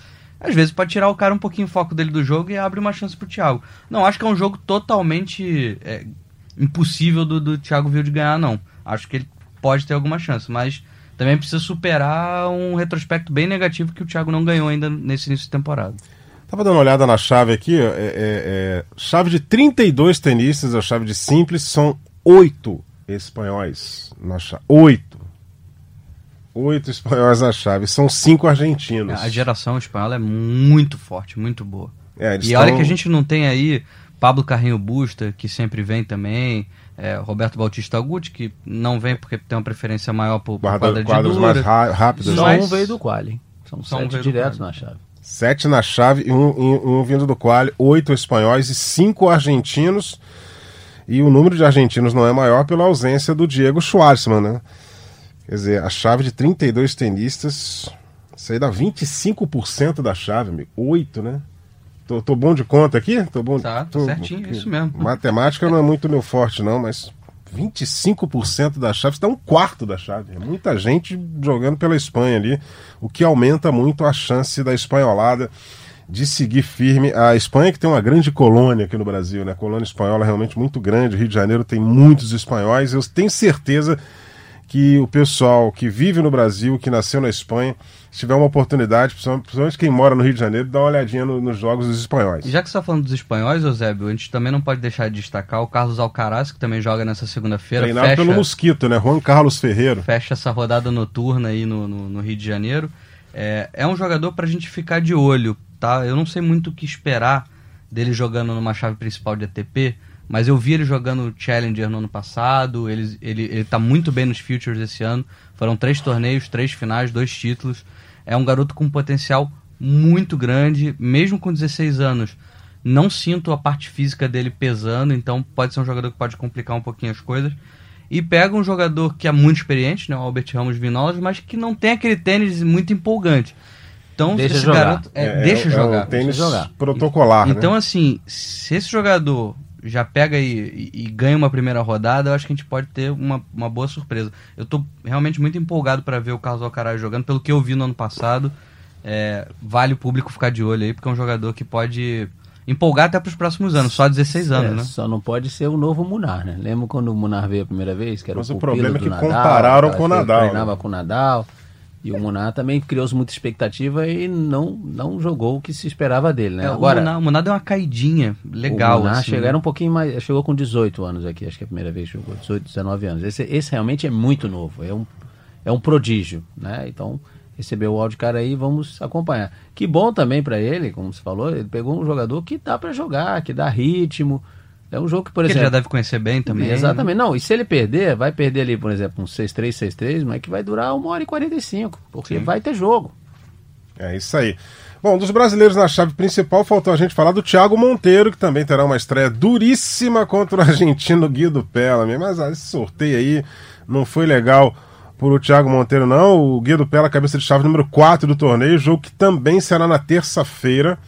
Speaker 2: Às vezes pode tirar o cara um pouquinho o foco dele do jogo e abre uma chance pro Thiago. Não, acho que é um jogo totalmente é, impossível do, do Thiago Wilde ganhar, não. Acho que ele pode ter alguma chance, mas também precisa superar um retrospecto bem negativo que o Thiago não ganhou ainda nesse início de temporada.
Speaker 1: Tava dando uma olhada na chave aqui, é, é, é, chave de 32 tenistas, a chave de simples, são oito espanhóis na chave. Oito. Oito espanhóis na chave. São cinco argentinos.
Speaker 2: A geração espanhola é muito forte, muito boa. É, e tão... olha que a gente não tem aí Pablo Carrinho Busta, que sempre vem também. É, Roberto Bautista Guti, que não vem porque tem uma preferência maior por, por
Speaker 1: Guarda,
Speaker 2: quadra de
Speaker 1: quadros
Speaker 2: dura.
Speaker 1: mais rápidos.
Speaker 3: Só
Speaker 2: Mas-
Speaker 3: um veio do quali. São
Speaker 2: Só um
Speaker 3: sete
Speaker 2: do
Speaker 3: diretos na chave.
Speaker 1: Sete na chave, um, um, um vindo do quali, oito espanhóis e cinco argentinos. E o número de argentinos não é maior pela ausência do Diego Schwartzman, né? Quer dizer, a chave de 32 tenistas, isso aí dá 25% da chave, amigo. Oito, né? Tô, tô bom de conta aqui? Tô bom,
Speaker 2: Tá,
Speaker 1: tô-
Speaker 2: certinho, isso mesmo.
Speaker 1: Matemática não é muito meu forte, não, mas 25% da chave, isso dá um quarto da chave. É muita gente jogando pela Espanha ali, o que aumenta muito a chance da espanholada de seguir firme. A Espanha que tem uma grande colônia aqui no Brasil, né? A colônia espanhola é realmente muito grande. O Rio de Janeiro tem muitos espanhóis. Eu tenho certeza que o pessoal que vive no Brasil, que nasceu na Espanha, se tiver uma oportunidade, principalmente quem mora no Rio de Janeiro, dá uma olhadinha no- nos jogos dos espanhóis.
Speaker 2: E já que você está falando dos espanhóis, Eusébio, a gente também não pode deixar de destacar o Carlos Alcaraz, que também joga nessa segunda-feira.
Speaker 1: Treinado
Speaker 2: Fecha,
Speaker 1: pelo Mosquito, né? Juan Carlos Ferreiro.
Speaker 2: fecha essa rodada noturna aí no, no, no Rio de Janeiro. É, é um jogador pra gente ficar de olho, tá? Eu não sei muito o que esperar dele jogando numa chave principal de ATP, mas eu vi ele jogando Challenger no ano passado, ele, ele, ele tá muito bem nos Futures esse ano. Foram três torneios, três finais, dois títulos. É um garoto com potencial muito grande, mesmo com 16 anos. Não sinto a parte física dele pesando, então pode ser um jogador que pode complicar um pouquinho as coisas. E pega um jogador que é muito experiente, né, o Albert Ramos Vinolas, mas que não tem aquele tênis muito empolgante. Então,
Speaker 3: Deixa
Speaker 2: esse
Speaker 3: jogar.
Speaker 2: garoto. é, deixa
Speaker 1: é
Speaker 2: jogar.
Speaker 1: o tênis
Speaker 3: deixa jogar.
Speaker 1: protocolar,
Speaker 2: Então,
Speaker 1: né?
Speaker 2: assim, se esse jogador já pega e, e- e ganha uma primeira rodada, eu acho que a gente pode ter uma, uma boa surpresa. Eu tô realmente muito empolgado para ver o Carlos Alcaraz jogando, pelo que eu vi no ano passado. É, vale o público ficar de olho aí, porque é um jogador que pode empolgar até para os próximos anos, só 16 anos,
Speaker 3: É,
Speaker 2: né?
Speaker 3: Só não pode ser o novo Munar, né? Lembra quando o Munar veio a primeira vez? Que era
Speaker 1: Mas
Speaker 3: o,
Speaker 1: o problema é
Speaker 3: do
Speaker 1: que
Speaker 3: Nadal,
Speaker 1: compararam
Speaker 3: aquela
Speaker 1: com o Nadal,
Speaker 3: Treinava
Speaker 1: né?
Speaker 3: com o Nadal. E o Munar também criou-se muita expectativa e não, não jogou o que se esperava dele, né?
Speaker 2: É,
Speaker 3: Agora,
Speaker 2: o Munar, o Munar deu uma caidinha legal.
Speaker 3: o Munar
Speaker 2: assim,
Speaker 3: chegou,
Speaker 2: né?
Speaker 3: era um pouquinho mais. Chegou com 18 anos aqui, acho que é a primeira vez que jogou, 18, 19 anos. Esse, esse realmente é muito novo, é um, é um prodígio, né? Então, recebeu o áudio cara aí, vamos acompanhar. Que bom também para ele, como você falou, ele pegou um jogador que dá para jogar, que dá ritmo. É um jogo que, por
Speaker 2: Que ele
Speaker 3: exemplo.
Speaker 2: já deve conhecer bem também.
Speaker 3: Exatamente. Não, e se ele perder, vai perder ali, por exemplo, um 6-3, 6-3, mas que vai durar 1 hora e 45, porque vai ter jogo.
Speaker 1: É isso aí. Bom, dos brasileiros na chave principal, faltou a gente falar do Thiago Monteiro, que também terá uma estreia duríssima contra o argentino Guido Pella. Mas ah, esse sorteio aí não foi legal por o Thiago Monteiro, não. O Guido Pella, cabeça de chave número 4 do torneio, jogo que também será na terça-feira.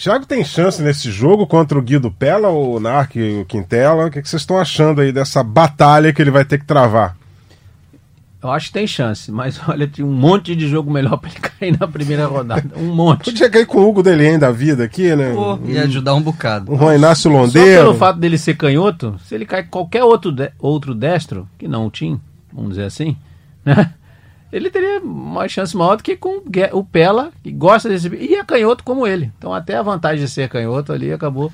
Speaker 1: Thiago tem chance nesse jogo contra o Guido Pella, o Narc e o Quintela. O que, que vocês estão achando aí dessa batalha que ele vai ter que travar?
Speaker 3: Eu acho que tem chance, mas olha, tinha um monte de jogo melhor para ele cair na primeira rodada. Um monte.
Speaker 1: Podia cair com o Hugo Delien da vida aqui, né?
Speaker 2: Pô, ia ajudar um bocado.
Speaker 1: Um Juan Inácio
Speaker 3: Só
Speaker 1: Londeiro.
Speaker 3: pelo fato dele ser canhoto, se ele cai com qualquer outro, de- outro destro, que não o Tim, vamos dizer assim, né? Ele teria uma chance maior do que com o Pela, que gosta desse. E é canhoto como ele. Então, até a vantagem de ser canhoto ali acabou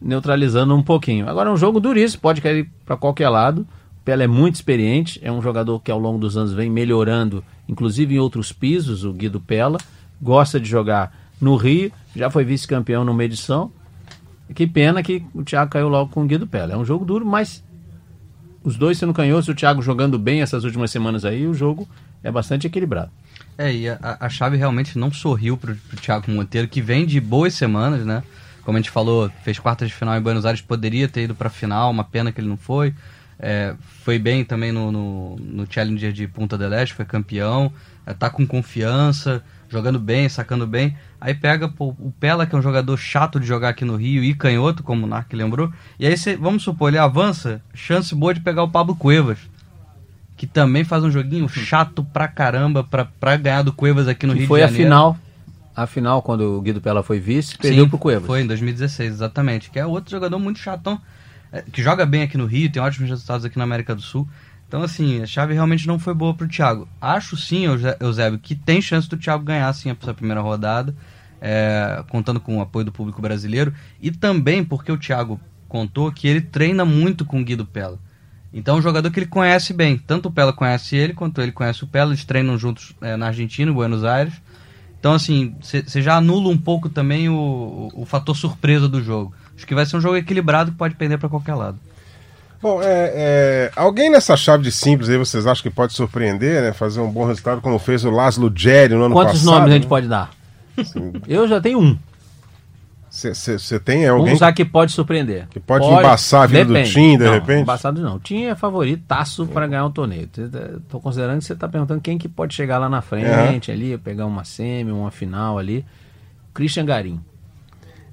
Speaker 3: neutralizando um pouquinho. Agora, é um jogo duríssimo, pode cair para qualquer lado. O Pela é muito experiente, é um jogador que ao longo dos anos vem melhorando, inclusive em outros pisos, o Guido Pela. Gosta de jogar no Rio, já foi vice-campeão numa edição. Que pena que o Thiago caiu logo com o Guido Pella. É um jogo duro, mas os dois sendo canhotos, o Thiago jogando bem essas últimas semanas aí, o jogo é bastante equilibrado.
Speaker 2: É, e a, a chave realmente não sorriu pro, pro Thiago Monteiro, que vem de boas semanas, né? Como a gente falou, fez quartas de final em Buenos Aires, poderia ter ido pra final, uma pena que ele não foi. É, foi bem também no, no, no Challenger de Punta del Este, foi campeão, é, tá com confiança, jogando bem, sacando bem. Aí pega pô, o Pela, que é um jogador chato de jogar aqui no Rio, e canhoto, como o Narc lembrou. E aí, cê, vamos supor, ele avança, chance boa de pegar o Pablo Cuevas que também faz um joguinho chato pra caramba pra, pra ganhar do Cuevas aqui no
Speaker 3: que
Speaker 2: Rio
Speaker 3: foi
Speaker 2: de
Speaker 3: a
Speaker 2: Janeiro.
Speaker 3: final, a final quando o Guido Pella foi vice, perdeu
Speaker 2: Sim,
Speaker 3: pro Cuevas.
Speaker 2: Foi em 2016, exatamente. Que é outro jogador muito chatão, é, que joga bem aqui no Rio, tem ótimos resultados aqui na América do Sul. Então, assim, a chave realmente não foi boa pro Thiago. Acho sim, Eusébio, que tem chance do Thiago ganhar sim essa primeira rodada, é, contando com o apoio do público brasileiro. E também porque o Thiago contou que ele treina muito com o Guido Pella. Então é um jogador que ele conhece bem. Tanto o Pella conhece ele, quanto ele conhece o Pella. Eles treinam juntos é, na Argentina, em Buenos Aires. Então, assim, você já anula um pouco também o, o, o fator surpresa do jogo. Acho que vai ser um jogo equilibrado que pode pender para qualquer lado.
Speaker 1: Bom, é, é, alguém nessa chave de simples aí vocês acham que pode surpreender, né? Fazer um bom resultado como fez o Laszlo Jerry no ano
Speaker 3: Quantos
Speaker 1: passado?
Speaker 3: nomes a gente
Speaker 1: né?
Speaker 3: pode dar? Eu já tenho um.
Speaker 1: Você tem alguém
Speaker 3: Vamos usar que pode surpreender.
Speaker 1: que pode embaçar a vida do
Speaker 3: Depende.
Speaker 1: Tim, de
Speaker 3: não,
Speaker 1: repente?
Speaker 3: Embaçado não. O Tim é favoritaço para ganhar o torneio. Estou considerando que você está perguntando quem que pode chegar lá na frente, ali, pegar uma semi, uma final ali. Christian Garim.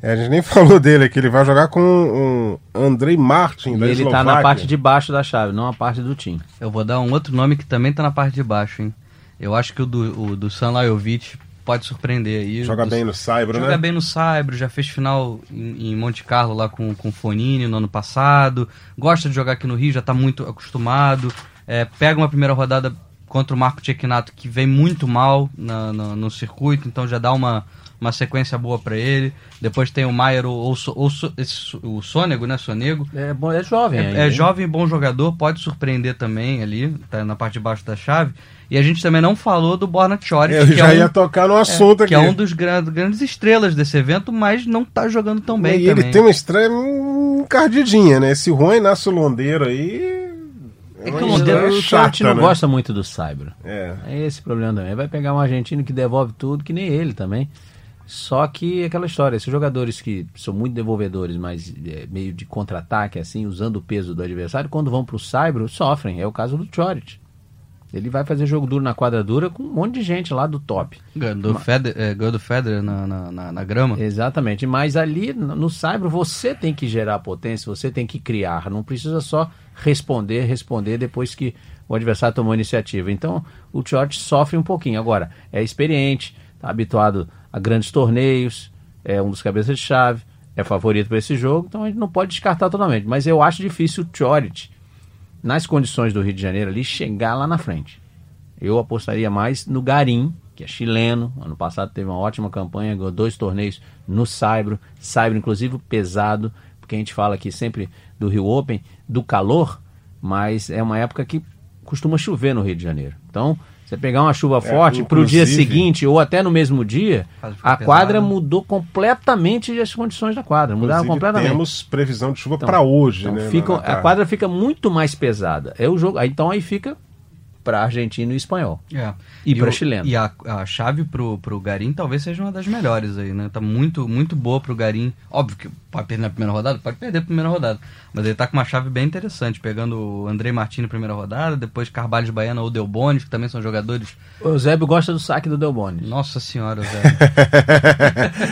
Speaker 1: É, a gente nem falou dele aqui, ele vai jogar com um Andrei Martin
Speaker 3: E
Speaker 1: da
Speaker 3: ele está na parte de baixo da chave, não a parte do Tim.
Speaker 2: Eu vou dar um outro nome que também tá na parte de baixo, hein? Eu acho que o do, o do San Lajovic pode surpreender aí.
Speaker 1: Joga bem no Saibro,
Speaker 2: Joga
Speaker 1: né?
Speaker 2: bem no Saibro, já fez final em, em Monte Carlo lá com, com o Fonini no ano passado. Gosta de jogar aqui no Rio, já tá muito acostumado. É, pega uma primeira rodada contra o Marco Cecchinato, que vem muito mal na- na- no circuito, então já dá uma, uma sequência boa para ele. Depois tem o Maier ou, ou, o Sônego, né? Sonego.
Speaker 3: É, bom, é jovem.
Speaker 2: É, é
Speaker 3: hein?
Speaker 2: jovem e bom jogador, pode surpreender também ali, tá na parte de baixo da chave. E a gente também não falou do Borna Choric,
Speaker 1: Eu
Speaker 2: que,
Speaker 1: já
Speaker 2: é
Speaker 1: ia
Speaker 2: um,
Speaker 1: tocar no assunto aqui.
Speaker 2: que é um dos gran- grandes estrelas desse evento, mas não tá jogando tão bem
Speaker 1: e
Speaker 2: também.
Speaker 1: ele tem uma estreia encardidinha, né? Esse Juan Inácio Londeiro aí.
Speaker 2: É
Speaker 1: uma
Speaker 2: que o Londeiro-
Speaker 3: o não
Speaker 1: né?
Speaker 3: gosta muito do Saibro.
Speaker 1: É.
Speaker 3: É esse o problema também. Vai pegar um argentino que devolve tudo, que nem ele também. Só que aquela história, esses jogadores que são muito devolvedores, mas é, meio de contra-ataque, assim, usando o peso do adversário, quando vão pro Saibro, sofrem. É o caso do Choric. Ele vai fazer jogo duro na quadra dura com um monte de gente lá do top.
Speaker 2: Ganhou do Federer, é, do Federer na, na, na- na grama.
Speaker 3: Exatamente. Mas ali no Saibro você tem que gerar potência, você tem que criar. Não precisa só responder, responder depois que o adversário tomou a iniciativa. Então o Chort sofre um pouquinho. Agora, é experiente, está habituado a grandes torneios, é um dos cabeças de chave, é favorito para esse jogo, então a gente não pode descartar totalmente. Mas eu acho difícil o Chort, nas condições do Rio de Janeiro ali, chegar lá na frente. Eu apostaria mais no Garim, que é chileno. Ano passado teve uma ótima campanha, ganhou dois torneios no Saibro. Saibro, inclusive, pesado, porque a gente fala aqui sempre do Rio Open, do calor, mas é uma época que costuma chover no Rio de Janeiro. Então, você pegar uma chuva forte para o dia seguinte ou até no mesmo dia, a quadra
Speaker 2: pesado.
Speaker 3: mudou completamente as condições da quadra. Mudaram completamente.
Speaker 1: temos previsão de chuva
Speaker 3: Então,
Speaker 1: para hoje,
Speaker 3: então
Speaker 1: né?
Speaker 3: fica- a quadra fica muito mais pesada. É o jogo. Então aí fica para argentino e espanhol.
Speaker 2: É.
Speaker 3: E pra
Speaker 2: o-
Speaker 3: chileno.
Speaker 2: E a, a chave pro, pro Garim talvez seja uma das melhores aí, né? Tá muito, muito boa pro Garim. Óbvio que pode perder na primeira rodada, pode perder na primeira rodada. Mas ele tá com uma chave bem interessante, pegando o Andrei Martins na primeira rodada, depois Carvalho de Baiana ou Del Bonis, que também são jogadores.
Speaker 3: O Eusébio gosta do saque do Delbonis.
Speaker 2: Nossa senhora, Zé.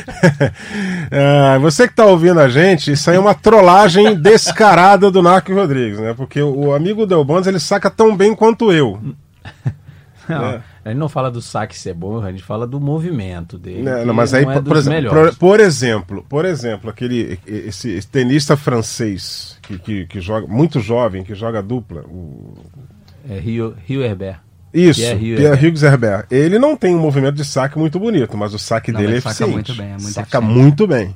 Speaker 1: Ah, você que tá ouvindo a gente, isso aí é uma trollagem descarada do Narco Rodrigues, né? Porque o, o amigo Del Bondes, ele saca tão bem quanto eu.
Speaker 3: Não,
Speaker 1: É.
Speaker 3: A gente não fala do saque ser bom, a gente fala do movimento dele.
Speaker 1: Né,
Speaker 3: que
Speaker 1: não, mas aí,
Speaker 3: não é
Speaker 1: por, exemplo, por, por exemplo, por exemplo, aquele esse, tenista francês que, que, que joga muito jovem, que joga dupla, o-
Speaker 3: É Rio, Rio Herbert.
Speaker 1: isso,
Speaker 3: Pierre
Speaker 1: Pierre
Speaker 3: Hughes
Speaker 1: Herbert. Ele não tem um movimento de saque muito bonito, mas o saque
Speaker 2: Não,
Speaker 1: dele é
Speaker 2: saca
Speaker 1: eficiente.
Speaker 2: muito bem, é muito
Speaker 1: saca
Speaker 2: eficiente.
Speaker 1: muito bem.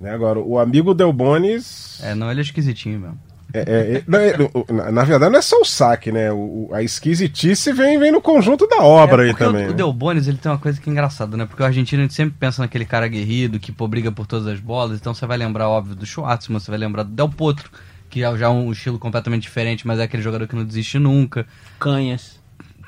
Speaker 1: Né, agora, o amigo Del Bonis
Speaker 2: É, não, ele é esquisitinho mesmo.
Speaker 1: É, é, é, não, é, na, na verdade, não é só o saque, né? O, o- a esquisitice vem, vem no conjunto da obra
Speaker 2: É,
Speaker 1: aí também.
Speaker 2: O, o
Speaker 1: né?
Speaker 2: Del Bonis, ele tem uma coisa que é engraçada, né? Porque o argentino a gente sempre pensa naquele cara aguerrido, que pô, briga por todas as bolas. Então você vai lembrar, óbvio, do Schwartzman, você vai lembrar do Del Potro, que é já um estilo completamente diferente, mas é aquele jogador que não desiste nunca.
Speaker 3: Canhas.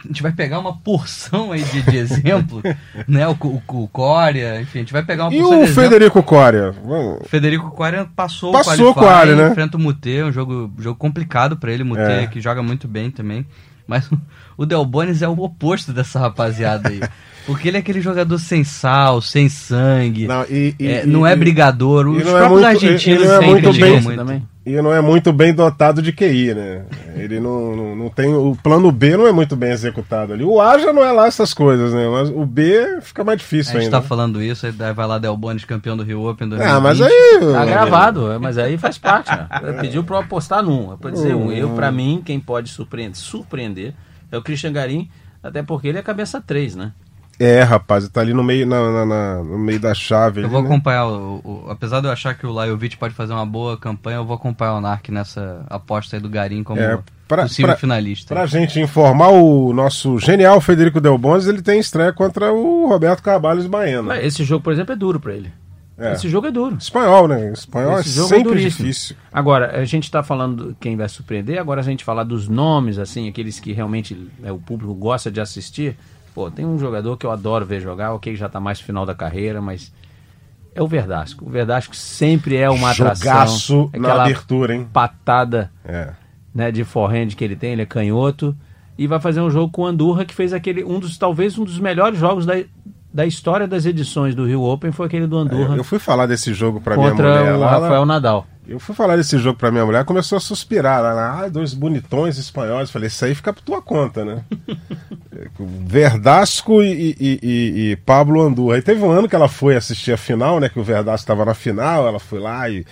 Speaker 2: A gente vai pegar uma porção aí de, de exemplo, né? O, o, o Coria, enfim, a gente vai pegar uma
Speaker 1: E
Speaker 2: porção
Speaker 1: o
Speaker 2: de exemplo.
Speaker 1: Federico Coria? Vamos-
Speaker 2: Federico Coria passou,
Speaker 1: Passou
Speaker 2: o
Speaker 1: o Coria, né?
Speaker 2: Enfrenta o Mutê, um jogo, jogo complicado pra ele, o Mutê
Speaker 1: É.
Speaker 2: que joga muito bem também. Mas o Del Bonis é o oposto dessa rapaziada aí. Porque ele é aquele jogador sem sal, sem sangue.
Speaker 1: Não, e, e-
Speaker 2: é,
Speaker 1: e-
Speaker 2: não é brigador. Os
Speaker 1: não é
Speaker 2: próprios
Speaker 1: muito-
Speaker 2: argentinos
Speaker 1: é
Speaker 2: sempre
Speaker 1: muito bem-
Speaker 2: muito.
Speaker 3: também.
Speaker 1: e não é muito bem dotado de QI, né? Ele não, não, não tem. O plano B não é muito bem executado ali. O A já não é lá essas coisas, né? Mas o B fica mais
Speaker 2: A
Speaker 1: difícil
Speaker 2: gente
Speaker 1: ainda.
Speaker 2: tá falando isso, aí vai lá Del Bonis, campeão do Rio Open 2020.
Speaker 1: Ah, mas aí.
Speaker 3: Tá gravado, é, mas aí faz parte, né? Pediu pra eu apostar num. É pra dizer um. Eu, pra mim, quem pode surpreender, surpreender é o Christian Garim, até porque ele é cabeça 3, né?
Speaker 1: É, rapaz, tá ali no meio, na, na- na- no meio da chave.
Speaker 2: Eu
Speaker 1: ali,
Speaker 2: vou
Speaker 1: né?
Speaker 2: acompanhar, o, o- apesar de eu achar que o Lajovic pode fazer uma boa campanha, eu vou acompanhar o Narc nessa aposta aí do Garim como
Speaker 1: É, pra-
Speaker 2: possível
Speaker 1: pra-
Speaker 2: finalista.
Speaker 1: Pra gente informar, o nosso genial Federico Del Bones, ele tem estreia contra o Roberto Carvalho Baena.
Speaker 3: Mas Esse jogo, por exemplo, é duro pra ele.
Speaker 1: É.
Speaker 3: Esse jogo é duro.
Speaker 1: Espanhol, né? Espanhol
Speaker 3: Esse
Speaker 1: é
Speaker 3: jogo é
Speaker 1: sempre
Speaker 3: duríssimo.
Speaker 1: difícil.
Speaker 3: Agora, a gente está falando do- quem vai surpreender, agora a gente falar dos nomes, assim, aqueles que realmente né, o público gosta de assistir. Pô, tem um jogador que eu adoro ver jogar, ok, já está mais no final da carreira, mas é o Verdasco. O Verdasco sempre é uma atração.
Speaker 1: Jogaço na
Speaker 3: aquela
Speaker 1: abertura, hein?
Speaker 3: patada
Speaker 1: É.
Speaker 3: né, de forehand que ele tem, ele é canhoto. E vai fazer um jogo com o Andurra, que fez aquele, um dos, talvez um dos melhores jogos da, da história das edições do Rio Open, foi aquele do Andurra
Speaker 1: É, Eu fui falar desse jogo pra minha
Speaker 3: contra
Speaker 1: mulher
Speaker 3: o
Speaker 1: lá,
Speaker 3: Rafael Nadal.
Speaker 1: Eu fui falar desse jogo pra minha mulher, começou a suspirar. Ela, ah, dois bonitões espanhóis. Falei, isso aí fica por tua conta, né? Verdasco e, e- e- e Pablo Andurra. Aí teve um ano que ela foi assistir a final, né? Que o Verdasco estava na final, ela foi lá e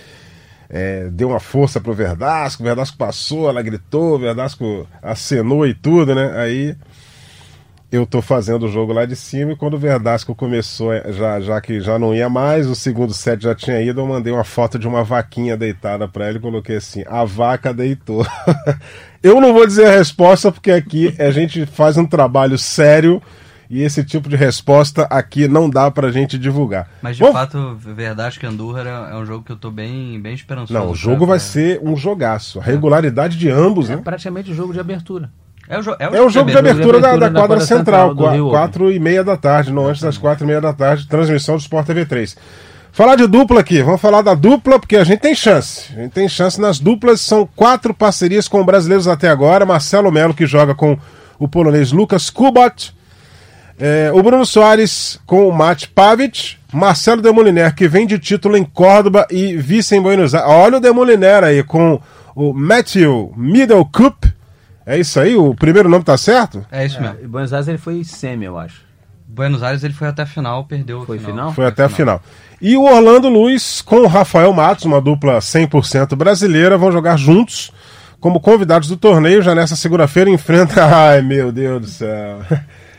Speaker 1: é, deu uma força pro Verdasco, o Verdasco passou, ela gritou, o Verdasco acenou e tudo, né? Aí eu tô fazendo o jogo lá de cima e quando o Verdasco começou, é, já, já que já não ia mais, o segundo set já tinha ido, eu mandei uma foto de uma vaquinha deitada pra ele e coloquei assim: a vaca deitou. eu não vou dizer a resposta porque aqui a gente faz um trabalho sério e esse tipo de resposta aqui não dá pra gente divulgar.
Speaker 2: Mas de
Speaker 1: Vamos-
Speaker 2: fato, verdade que Andorra é é um jogo que eu tô bem, bem esperançoso.
Speaker 1: Não, o
Speaker 2: pra-
Speaker 1: jogo vai
Speaker 2: pra-
Speaker 1: ser um jogaço. A regularidade de ambos,
Speaker 3: É
Speaker 1: né?
Speaker 3: praticamente o jogo de abertura.
Speaker 2: É o, jo
Speaker 1: É o jogo de abertura da, da quadra central,
Speaker 3: do Rio Open.
Speaker 1: quatro e meia da tarde, não antes das quatro e meia da tarde, transmissão do Sport TV 3. Falar de dupla aqui, vamos falar da dupla, porque a gente tem chance. A gente tem chance nas duplas, são quatro parcerias com brasileiros até agora. Marcelo Melo, que joga com o polonês Lucas Kubot. É, o Bruno Soares com o Matt Pavic. Marcelo Demoliner, que vem de título em Córdoba e vice em Buenos Aires. Olha o Demoliner aí com o Matthew Middlecup. É isso aí? O primeiro nome tá certo?
Speaker 2: É isso mesmo.
Speaker 3: Em Buenos Aires ele foi semi, eu acho.
Speaker 2: Buenos Aires ele foi até a final, perdeu a
Speaker 3: Foi final?
Speaker 1: Foi até a final. E o Orlando Luiz com o Rafael Matos, uma dupla 100% brasileira, vão jogar juntos como convidados do torneio. Já nessa segunda-feira enfrenta. Ai, meu Deus do céu.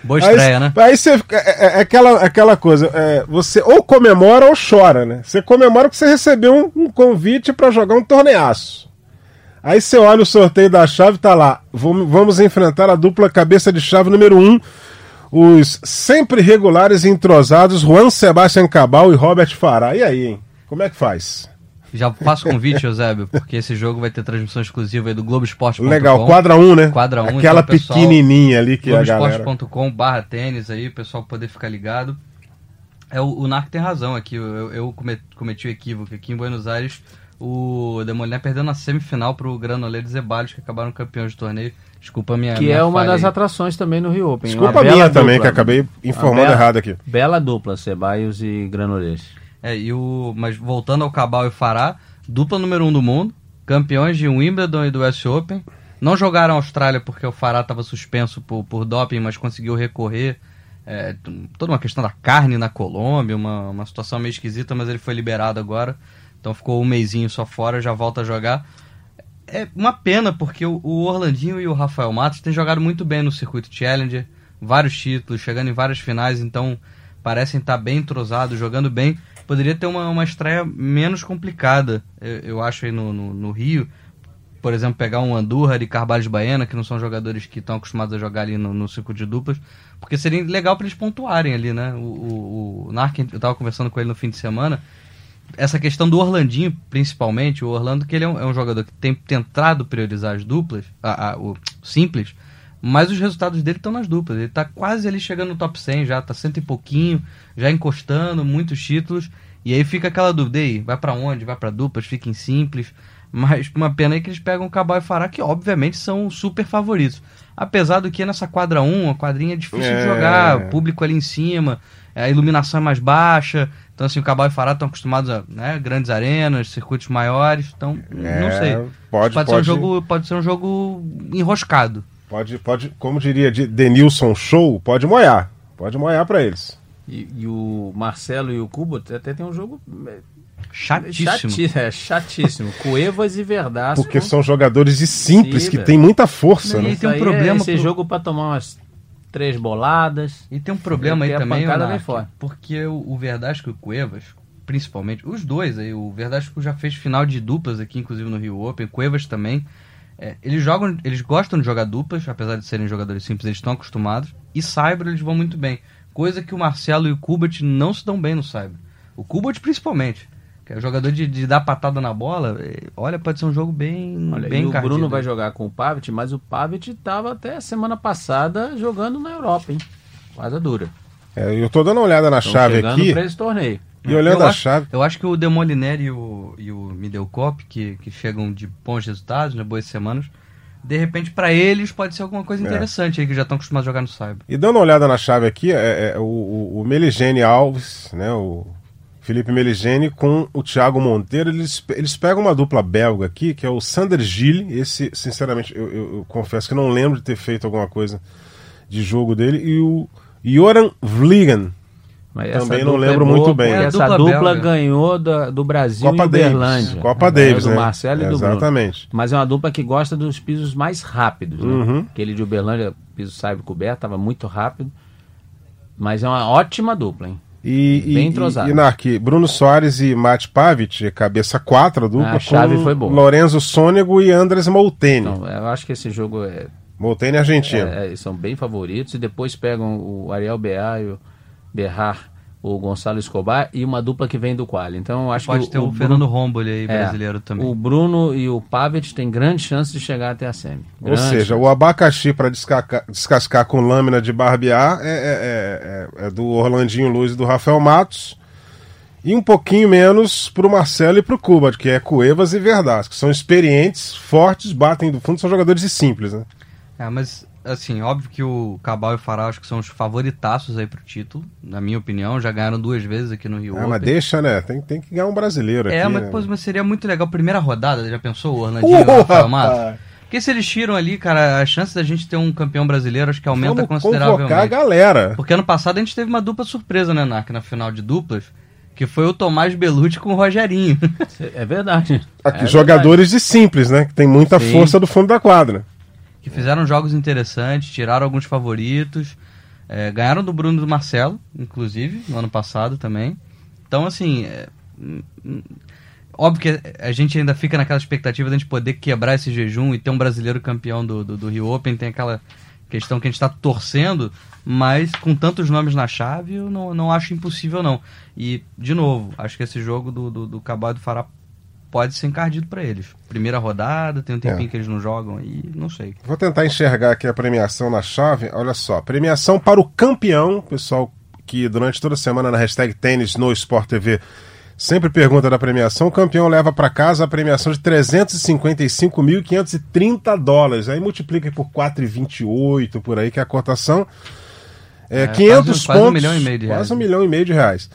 Speaker 2: Boa
Speaker 1: Aí-
Speaker 2: estreia, né?
Speaker 1: Aí você é, é- é aquela, aquela coisa, é, você ou comemora ou chora, né? Você comemora que você recebeu um, um convite para jogar um torneaço. Aí você olha o sorteio da chave, tá lá. Vamos, enfrentar a dupla cabeça de chave número 1. Um, os sempre regulares e entrosados Juan Sebastian Cabal e Robert Farah. E aí, hein? Como é que faz?
Speaker 2: Já faço convite, Eusébio, porque esse jogo vai ter transmissão exclusiva aí do Globoesporte.com.
Speaker 1: Legal, quadra 1, um, né?
Speaker 2: Quadra 1,
Speaker 1: Aquela
Speaker 2: então, pessoal,
Speaker 1: pequenininha ali que a galera...
Speaker 2: Globoesporte.com barra tênis aí, o pessoal poder ficar ligado. É, o, o Narco tem razão aqui, eu, eu come- cometi o equívoco aqui em Buenos Aires. O Demoliner perdeu na semifinal pro Granoleiro e Zeballos, que acabaram campeões do torneio. Desculpa a minha
Speaker 3: Que
Speaker 2: minha
Speaker 3: é uma
Speaker 2: falha
Speaker 3: das
Speaker 2: aí.
Speaker 3: atrações também no Rio Open.
Speaker 1: Desculpa
Speaker 3: Uma
Speaker 1: a minha também,
Speaker 3: dupla.
Speaker 1: que acabei informando
Speaker 3: bela-
Speaker 1: errado aqui.
Speaker 3: Bela dupla, Ceballos e Granollers.
Speaker 2: É, e o, mas voltando ao Cabal e Fará, dupla número um do mundo, campeões de Wimbledon e do US Open. Não jogaram a Austrália porque o Fará estava suspenso por, por doping, mas conseguiu recorrer. É, toda uma questão da carne na Colômbia, uma, uma situação meio esquisita, mas ele foi liberado agora. Então ficou um mêsinho só fora, já volta a jogar. É uma pena, porque o, Orlandinho e o Rafael Matos têm jogado muito bem no circuito Challenger, vários títulos, chegando em várias finais, então parecem estar bem entrosados, jogando bem. Poderia ter uma, uma estreia menos complicada, eu, eu acho, aí no, no, no Rio. Por exemplo, pegar um Andurra e Carvalho Baena, que não são jogadores que estão acostumados a jogar ali no, no circuito de duplas, porque seria legal para eles pontuarem ali, né? O, o, o Narc, eu estava conversando com ele no fim de semana, essa questão do Orlandinho, principalmente, o Orlando, que ele é um, é um jogador que tem tentado priorizar as duplas, a, a- o simples, mas os resultados dele estão nas duplas. Ele tá quase ali chegando no top 100 já, tá cento e pouquinho, já encostando, muitos títulos. E aí fica aquela dúvida aí, vai para onde? Vai para duplas, fica em simples. Mas uma pena aí que eles pegam o Cabal e Fará, que obviamente são super favoritos. Apesar do que nessa quadra 1, a quadrinha é difícil de
Speaker 1: É.
Speaker 2: jogar, o público ali em cima, a iluminação é mais baixa. Então, assim, o Cabal e o Fará estão acostumados a né, grandes arenas, circuitos maiores. Então, não
Speaker 1: É,
Speaker 2: sei.
Speaker 1: Pode,
Speaker 2: Pode,
Speaker 1: pode,
Speaker 2: ser um jogo, pode ser um jogo enroscado.
Speaker 1: pode, pode, como diria de Denilson Show, pode moiar. Pode moiar pra eles.
Speaker 3: E, e o Marcelo e o Cubo até tem um jogo é,
Speaker 2: Chatíssimo.
Speaker 3: chati- é, chatíssimo. Cuevas e Verdasco.
Speaker 1: Porque são jogadores de simples,
Speaker 3: Sim,
Speaker 1: que
Speaker 3: velho.
Speaker 1: tem muita força,
Speaker 2: E
Speaker 1: né?
Speaker 2: Tem um problema
Speaker 3: É esse
Speaker 2: pro-
Speaker 3: jogo pra tomar umas três boladas.
Speaker 2: E tem um problema aí também, porque o, Verdasco e o Cuevas, principalmente, os dois aí, o Verdasco já fez final de duplas aqui, inclusive no Rio Open, Cuevas também. É, eles jogam, eles gostam de jogar duplas, apesar de serem jogadores simples, eles estão acostumados. E Cyber eles vão muito bem. Coisa que o Marcelo e o Kubat não se dão bem no Cyber. O Kubot principalmente. Que é jogador de, de dar patada na bola. Olha, pode ser um jogo bem.
Speaker 3: Olha,
Speaker 2: bem
Speaker 3: e o Bruno vai jogar com o Pavic, mas o Pavic estava até semana passada jogando na Europa, hein? Quase dura.
Speaker 1: É, eu tô dando uma olhada na Estão chave aqui.
Speaker 3: Pra esse torneio.
Speaker 1: E olhando
Speaker 2: eu
Speaker 1: a
Speaker 2: acho,
Speaker 1: chave.
Speaker 2: Eu acho que o Demoliner e o, e o Middlecop, que, que chegam de bons resultados, né, boas semanas, de repente para eles pode ser alguma coisa é. interessante é. aí, que já estão acostumados a jogar no Cyber.
Speaker 1: E dando uma olhada na chave aqui, é, é o, o, o Meligene Alves, né, o Felipe Meligene com o Thiago Monteiro, eles, eles pegam uma dupla belga aqui, que é o Sander Gilles, esse, sinceramente, eu, eu, eu confesso que não lembro de ter feito alguma coisa de jogo dele, e o Joran Vliegen, mas Também não é lembro é muito bem.
Speaker 3: Essa dupla, dupla ganhou do, do Brasil
Speaker 1: Copa
Speaker 3: em Uberlândia.
Speaker 1: Copa Davis, do
Speaker 3: né? Marcelo e do
Speaker 1: Exatamente.
Speaker 3: Bruno. Mas é uma dupla que gosta dos pisos mais rápidos. Né? Uhum. Aquele de Uberlândia, piso saiba coberto, estava muito rápido. Mas é uma ótima dupla, hein?
Speaker 1: E, Bem entrosado. E, e Narque, Bruno Soares e Matt Pavic, cabeça 4 a dupla.
Speaker 3: A chave foi boa.
Speaker 1: Lorenzo Sônego e Andres Molteni.
Speaker 3: Então, eu acho que esse jogo é.
Speaker 1: Molteni argentino.
Speaker 3: É, é, são bem favoritos. E depois pegam o Ariel Beá e o Berrar, o Gonçalo Escobar e uma dupla que vem do Quali. Então acho
Speaker 2: Pode
Speaker 3: que
Speaker 2: ter o, o Fernando Romboli aí, é, brasileiro também.
Speaker 3: O Bruno e o Pavet têm grande chance de chegar até a semi.
Speaker 1: Grande Ou seja, chance. o abacaxi para descascar, descascar, com lâmina de barbear é, é, é, é, do Orlandinho Luz e do Rafael Matos. E um pouquinho menos para o Marcelo e para o Cuba, que é Cuevas e Verdas, que são experientes, fortes, batem do fundo, são jogadores de simples, né?
Speaker 2: É, mas assim, óbvio que o Cabal e o Farol acho que são os favoritaços aí pro título, na minha opinião. Já ganharam duas vezes aqui no Rio.
Speaker 1: É, mas deixa, né? Tem, tem que ganhar um brasileiro
Speaker 2: é,
Speaker 1: aqui.
Speaker 2: mas,
Speaker 1: né?
Speaker 2: pô, mas seria muito legal. Primeira rodada, já pensou o Orlandinho Rafael Matos? Porque se eles tiram ali, cara, a chance da gente ter um campeão brasileiro acho que aumenta Vamos consideravelmente.
Speaker 1: a galera.
Speaker 2: Porque ano passado a gente teve uma dupla surpresa, né, Narc, na final de duplas. Que foi o Tomás Belucci com o Rogerinho.
Speaker 3: É verdade.
Speaker 1: Aqui,
Speaker 3: é
Speaker 1: jogadores verdade. de simples, né? Que tem muita Sim. força do fundo da quadra
Speaker 2: que fizeram jogos interessantes, tiraram alguns favoritos, é, ganharam do Bruno e do Marcelo, inclusive, no ano passado também. Então, assim, é, hum, óbvio que a gente ainda fica naquela expectativa de a gente poder quebrar esse jejum e ter um brasileiro campeão do, do, do Rio Open, tem aquela questão que a gente está torcendo, mas com tantos nomes na chave, eu não, não acho impossível, não. E, de novo, acho que esse jogo do, do, do Cabal do Fará pode ser encardido para eles. Primeira rodada, tem um tempinho é. que eles não jogam aí, não sei.
Speaker 1: Vou tentar enxergar aqui a premiação na chave. Olha só, premiação para o campeão, pessoal que durante toda a semana na hashtag tênis no Sport TV sempre pergunta da premiação. O campeão leva para casa a premiação de 355.530 dólares. Aí multiplica por 4,28 por aí, que é a cotação. É, é 500 quase, pontos. Quase um milhão e meio de reais. Quase um milhão e meio de reais.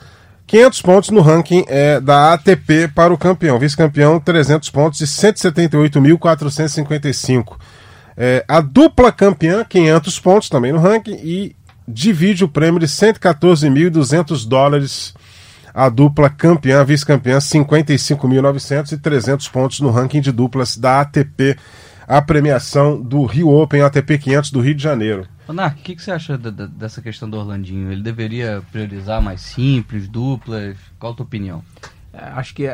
Speaker 1: 500 pontos no ranking é, da ATP para o campeão. Vice-campeão, 300 pontos e 178.455. É, a dupla campeã, 500 pontos também no ranking e divide o prêmio de 114.200 dólares. A dupla campeã, vice-campeã, 55.900 e 300 pontos no ranking de duplas da ATP. A premiação do Rio Open ATP 500 do Rio de Janeiro.
Speaker 2: Nark, o que, que, você acha dessa questão do Orlandinho? Ele deveria priorizar mais simples, duplas? Qual a tua opinião?
Speaker 3: É, acho que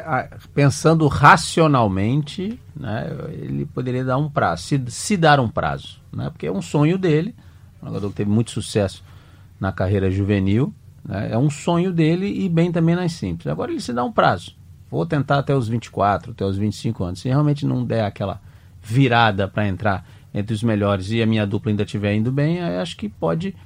Speaker 3: pensando racionalmente, né, ele poderia dar um prazo, se, se, dar um prazo, né, porque é um sonho dele, um jogador que teve muito sucesso na carreira juvenil, né, é um sonho dele e bem também nas simples. Agora ele se dá um prazo, vou tentar até os 24, até os 25 anos, se realmente não der aquela virada para entrar entre os melhores e a minha dupla ainda estiver indo bem, acho que pode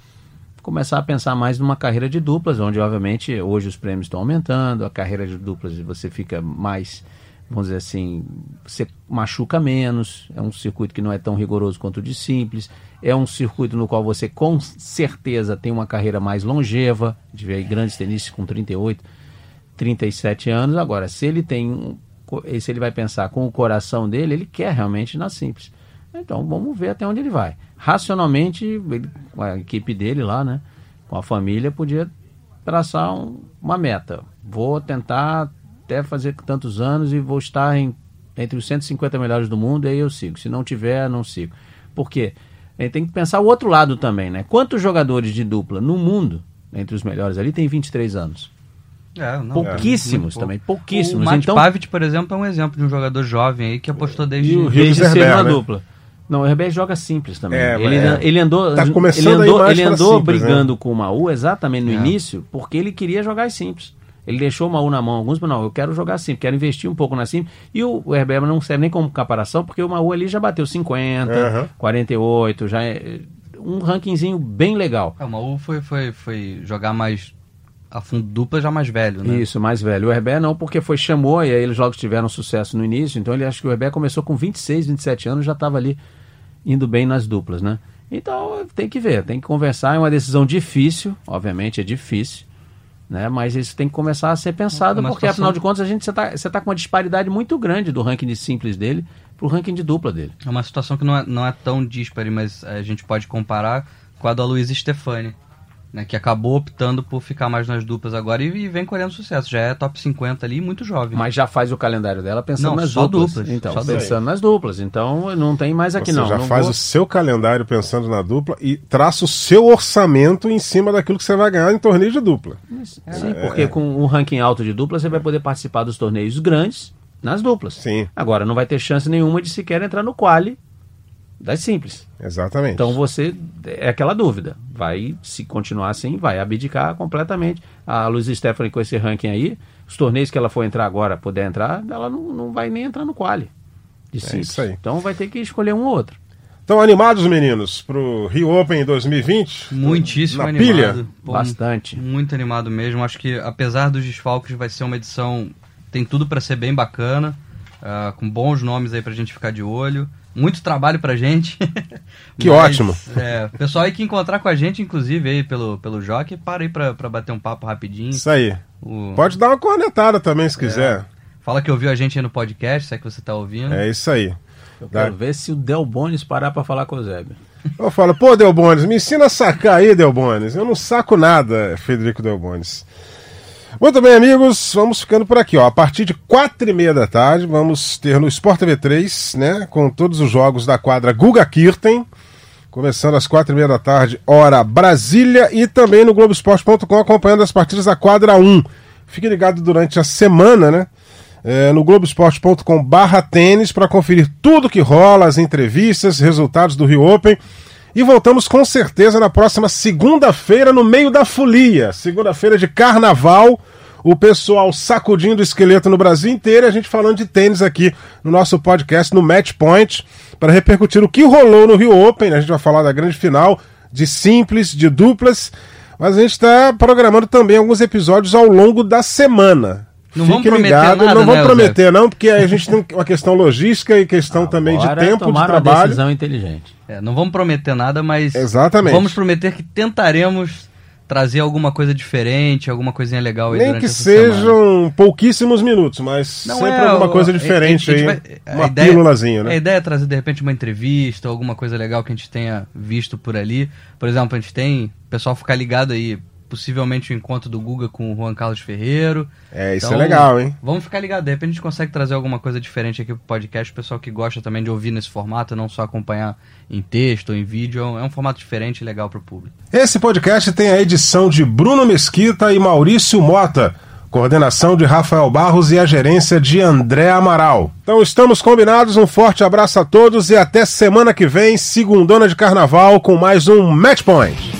Speaker 3: começar a pensar mais numa carreira de duplas, onde obviamente hoje os prêmios estão aumentando, a carreira de duplas você fica mais, vamos dizer assim, você machuca menos, é um circuito que não é tão rigoroso quanto o de simples, é um circuito no qual você com certeza tem uma carreira mais longeva, de ver grandes tenistas com 38, 37 anos, agora se ele tem, se ele vai pensar com o coração dele, ele quer realmente na simples. Então vamos ver até onde ele vai. Racionalmente, ele, a equipe dele lá, né, com a família, podia traçar um, uma meta. Vou tentar até fazer tantos anos e vou estar em, entre os 150 melhores do mundo, e aí eu sigo. Se não tiver, não sigo. Por quê? A gente tem que pensar o outro lado também, né? Quantos jogadores de dupla no mundo, entre os melhores ali, tem 23 anos? É, não, pouquíssimos é, também, pouquíssimos.
Speaker 2: O Matt então, Pavic, por exemplo, é um exemplo de um jogador jovem aí que apostou desde,
Speaker 3: desde ser né? dupla. Não, o RB joga simples também. É, ele,
Speaker 1: é.
Speaker 3: ele andou,
Speaker 1: tá
Speaker 3: ele andou, ele andou simples, né? brigando né? com o Maú exatamente no é. início porque ele queria jogar simples. Ele deixou o Maú na mão. Alguns, não, eu quero jogar simples, quero investir um pouco na simples. E o, o Herbert não serve nem como comparação, porque o Maú ali já bateu 50,
Speaker 1: Aham.
Speaker 3: 48, já é um rankingzinho bem legal.
Speaker 2: É, o Maú foi, foi, foi jogar mais a fundo dupla já mais velho, né?
Speaker 3: Isso, mais velho. O Herbert não, porque foi chamou e aí eles logo tiveram sucesso no início. Então ele acha que o Herbert começou com 26, 27 anos, já estava ali indo bem nas duplas, né? Então tem que ver, tem que conversar. É uma decisão difícil, obviamente é difícil, né? Mas isso tem que começar a ser pensado, porque
Speaker 2: situação-
Speaker 3: afinal de contas a gente você tá, você tá com uma disparidade muito grande do ranking de simples dele pro ranking de dupla dele.
Speaker 2: É uma situação que não é, não é tão díspare, mas a gente pode comparar com a da Luísa Stefani, né, que acabou optando por ficar mais nas duplas agora e, e vem colhendo sucesso. Já é top 50 ali, muito jovem.
Speaker 3: Mas já faz o calendário dela pensando
Speaker 2: Não,
Speaker 3: nas
Speaker 2: só
Speaker 3: duplas.
Speaker 2: duplas,
Speaker 3: Então,
Speaker 2: só
Speaker 3: pensando nas duplas. Então não tem mais aqui
Speaker 1: Você
Speaker 3: não.
Speaker 1: já
Speaker 3: não
Speaker 1: faz
Speaker 3: vou-
Speaker 1: o seu calendário pensando na dupla e traça o seu orçamento em cima daquilo que você vai ganhar em torneio de dupla.
Speaker 3: Sim, porque com um ranking alto de duplas você vai poder participar dos torneios grandes nas duplas.
Speaker 1: Sim.
Speaker 3: Agora, não vai ter chance nenhuma de sequer entrar no quali das simples.
Speaker 1: Exatamente.
Speaker 3: Então você é aquela dúvida. Vai, se continuar assim, vai abdicar completamente. A Luiz Stephanie com esse ranking aí, os torneios que ela for entrar agora, puder entrar, ela não, não vai nem entrar no quali. De simples.
Speaker 1: É isso aí.
Speaker 3: Então vai ter que escolher um ou outro.
Speaker 1: Estão animados, meninos, pro Rio Open 2020?
Speaker 2: Muitíssimo
Speaker 1: Na
Speaker 2: animado.
Speaker 1: pilha?
Speaker 2: Pô,
Speaker 3: Bastante.
Speaker 2: Muito animado mesmo. Acho que apesar dos desfalques, vai ser uma edição. Tem tudo para ser bem bacana. ah, com bons nomes aí pra gente ficar de olho. Muito trabalho pra gente.
Speaker 1: Que ótimo.
Speaker 2: É, o pessoal aí que encontrar com a gente, inclusive, aí pelo, pelo Jockey, para aí pra, pra bater um papo rapidinho.
Speaker 1: Isso aí.
Speaker 2: O-
Speaker 1: Pode dar uma cornetada também, se quiser.
Speaker 2: Fala que ouviu a gente aí no podcast, se é que você tá ouvindo.
Speaker 1: É isso aí.
Speaker 3: Eu
Speaker 1: Dá-
Speaker 3: quero ver se o Del Bones parar pra falar com o Zébio.
Speaker 1: Eu falo, pô, Delbones, me ensina a sacar aí, Delbones. Eu não saco nada, Federico Delbones. Muito bem, amigos, vamos ficando por aqui. Ó. A partir de quatro e meia da tarde, vamos ter no Sport TV 3, né, com todos os jogos da quadra Guga Kirten, começando às quatro e meia da tarde, hora Brasília, e também no Globoesporte.com, acompanhando as partidas da quadra 1. Fique ligado durante a semana, né? é, no Globoesporte.com barra tênis para conferir tudo que rola, as entrevistas, resultados do Rio Open. E voltamos com certeza na próxima segunda-feira, no meio da folia. Segunda-feira de carnaval. O pessoal sacudindo o esqueleto no Brasil inteiro e a gente falando de tênis aqui no nosso podcast, no Match Point, para repercutir o que rolou no Rio Open. né? A gente vai falar da grande final, de simples, de duplas. Mas a gente está programando também alguns episódios ao longo da semana.
Speaker 2: Não vamos
Speaker 1: Fique
Speaker 2: prometer
Speaker 1: ligado,
Speaker 2: nada,
Speaker 1: não vamos
Speaker 2: né,
Speaker 1: prometer não, porque a gente tem uma questão logística e questão também de
Speaker 3: Agora
Speaker 1: tempo de
Speaker 3: tomaram uma
Speaker 1: trabalho.
Speaker 3: decisão inteligente.
Speaker 2: É, não vamos prometer nada, mas
Speaker 1: Exatamente.
Speaker 2: vamos prometer que tentaremos trazer alguma coisa diferente, alguma coisinha legal aí
Speaker 1: Nem que
Speaker 2: essa semana.
Speaker 1: sejam pouquíssimos minutos, mas
Speaker 2: Não
Speaker 1: sempre
Speaker 2: é,
Speaker 1: alguma coisa
Speaker 2: a- a
Speaker 1: diferente
Speaker 2: gente
Speaker 1: aí.
Speaker 2: vai- a
Speaker 1: uma
Speaker 2: ideia-
Speaker 1: pílulazinha,
Speaker 2: A
Speaker 1: né?
Speaker 2: ideia é trazer de repente uma entrevista, alguma coisa legal que a gente tenha visto por ali. Por exemplo, a gente tem o pessoal ficar ligado aí, possivelmente o encontro do Guga com o Juan Carlos Ferreiro.
Speaker 1: É, isso
Speaker 2: Então,
Speaker 1: é legal, hein?
Speaker 2: Vamos ficar ligados, de repente a gente consegue trazer alguma coisa diferente aqui pro podcast, o pessoal que gosta também de ouvir nesse formato, não só acompanhar em texto ou em vídeo, é um formato diferente e legal pro público.
Speaker 1: Esse podcast tem a edição de Bruno Mesquita e Maurício Mota, coordenação de Rafael Barros e a gerência de André Amaral. Então estamos combinados, um forte abraço a todos e até semana que vem, segundona de carnaval, com mais um Match Point.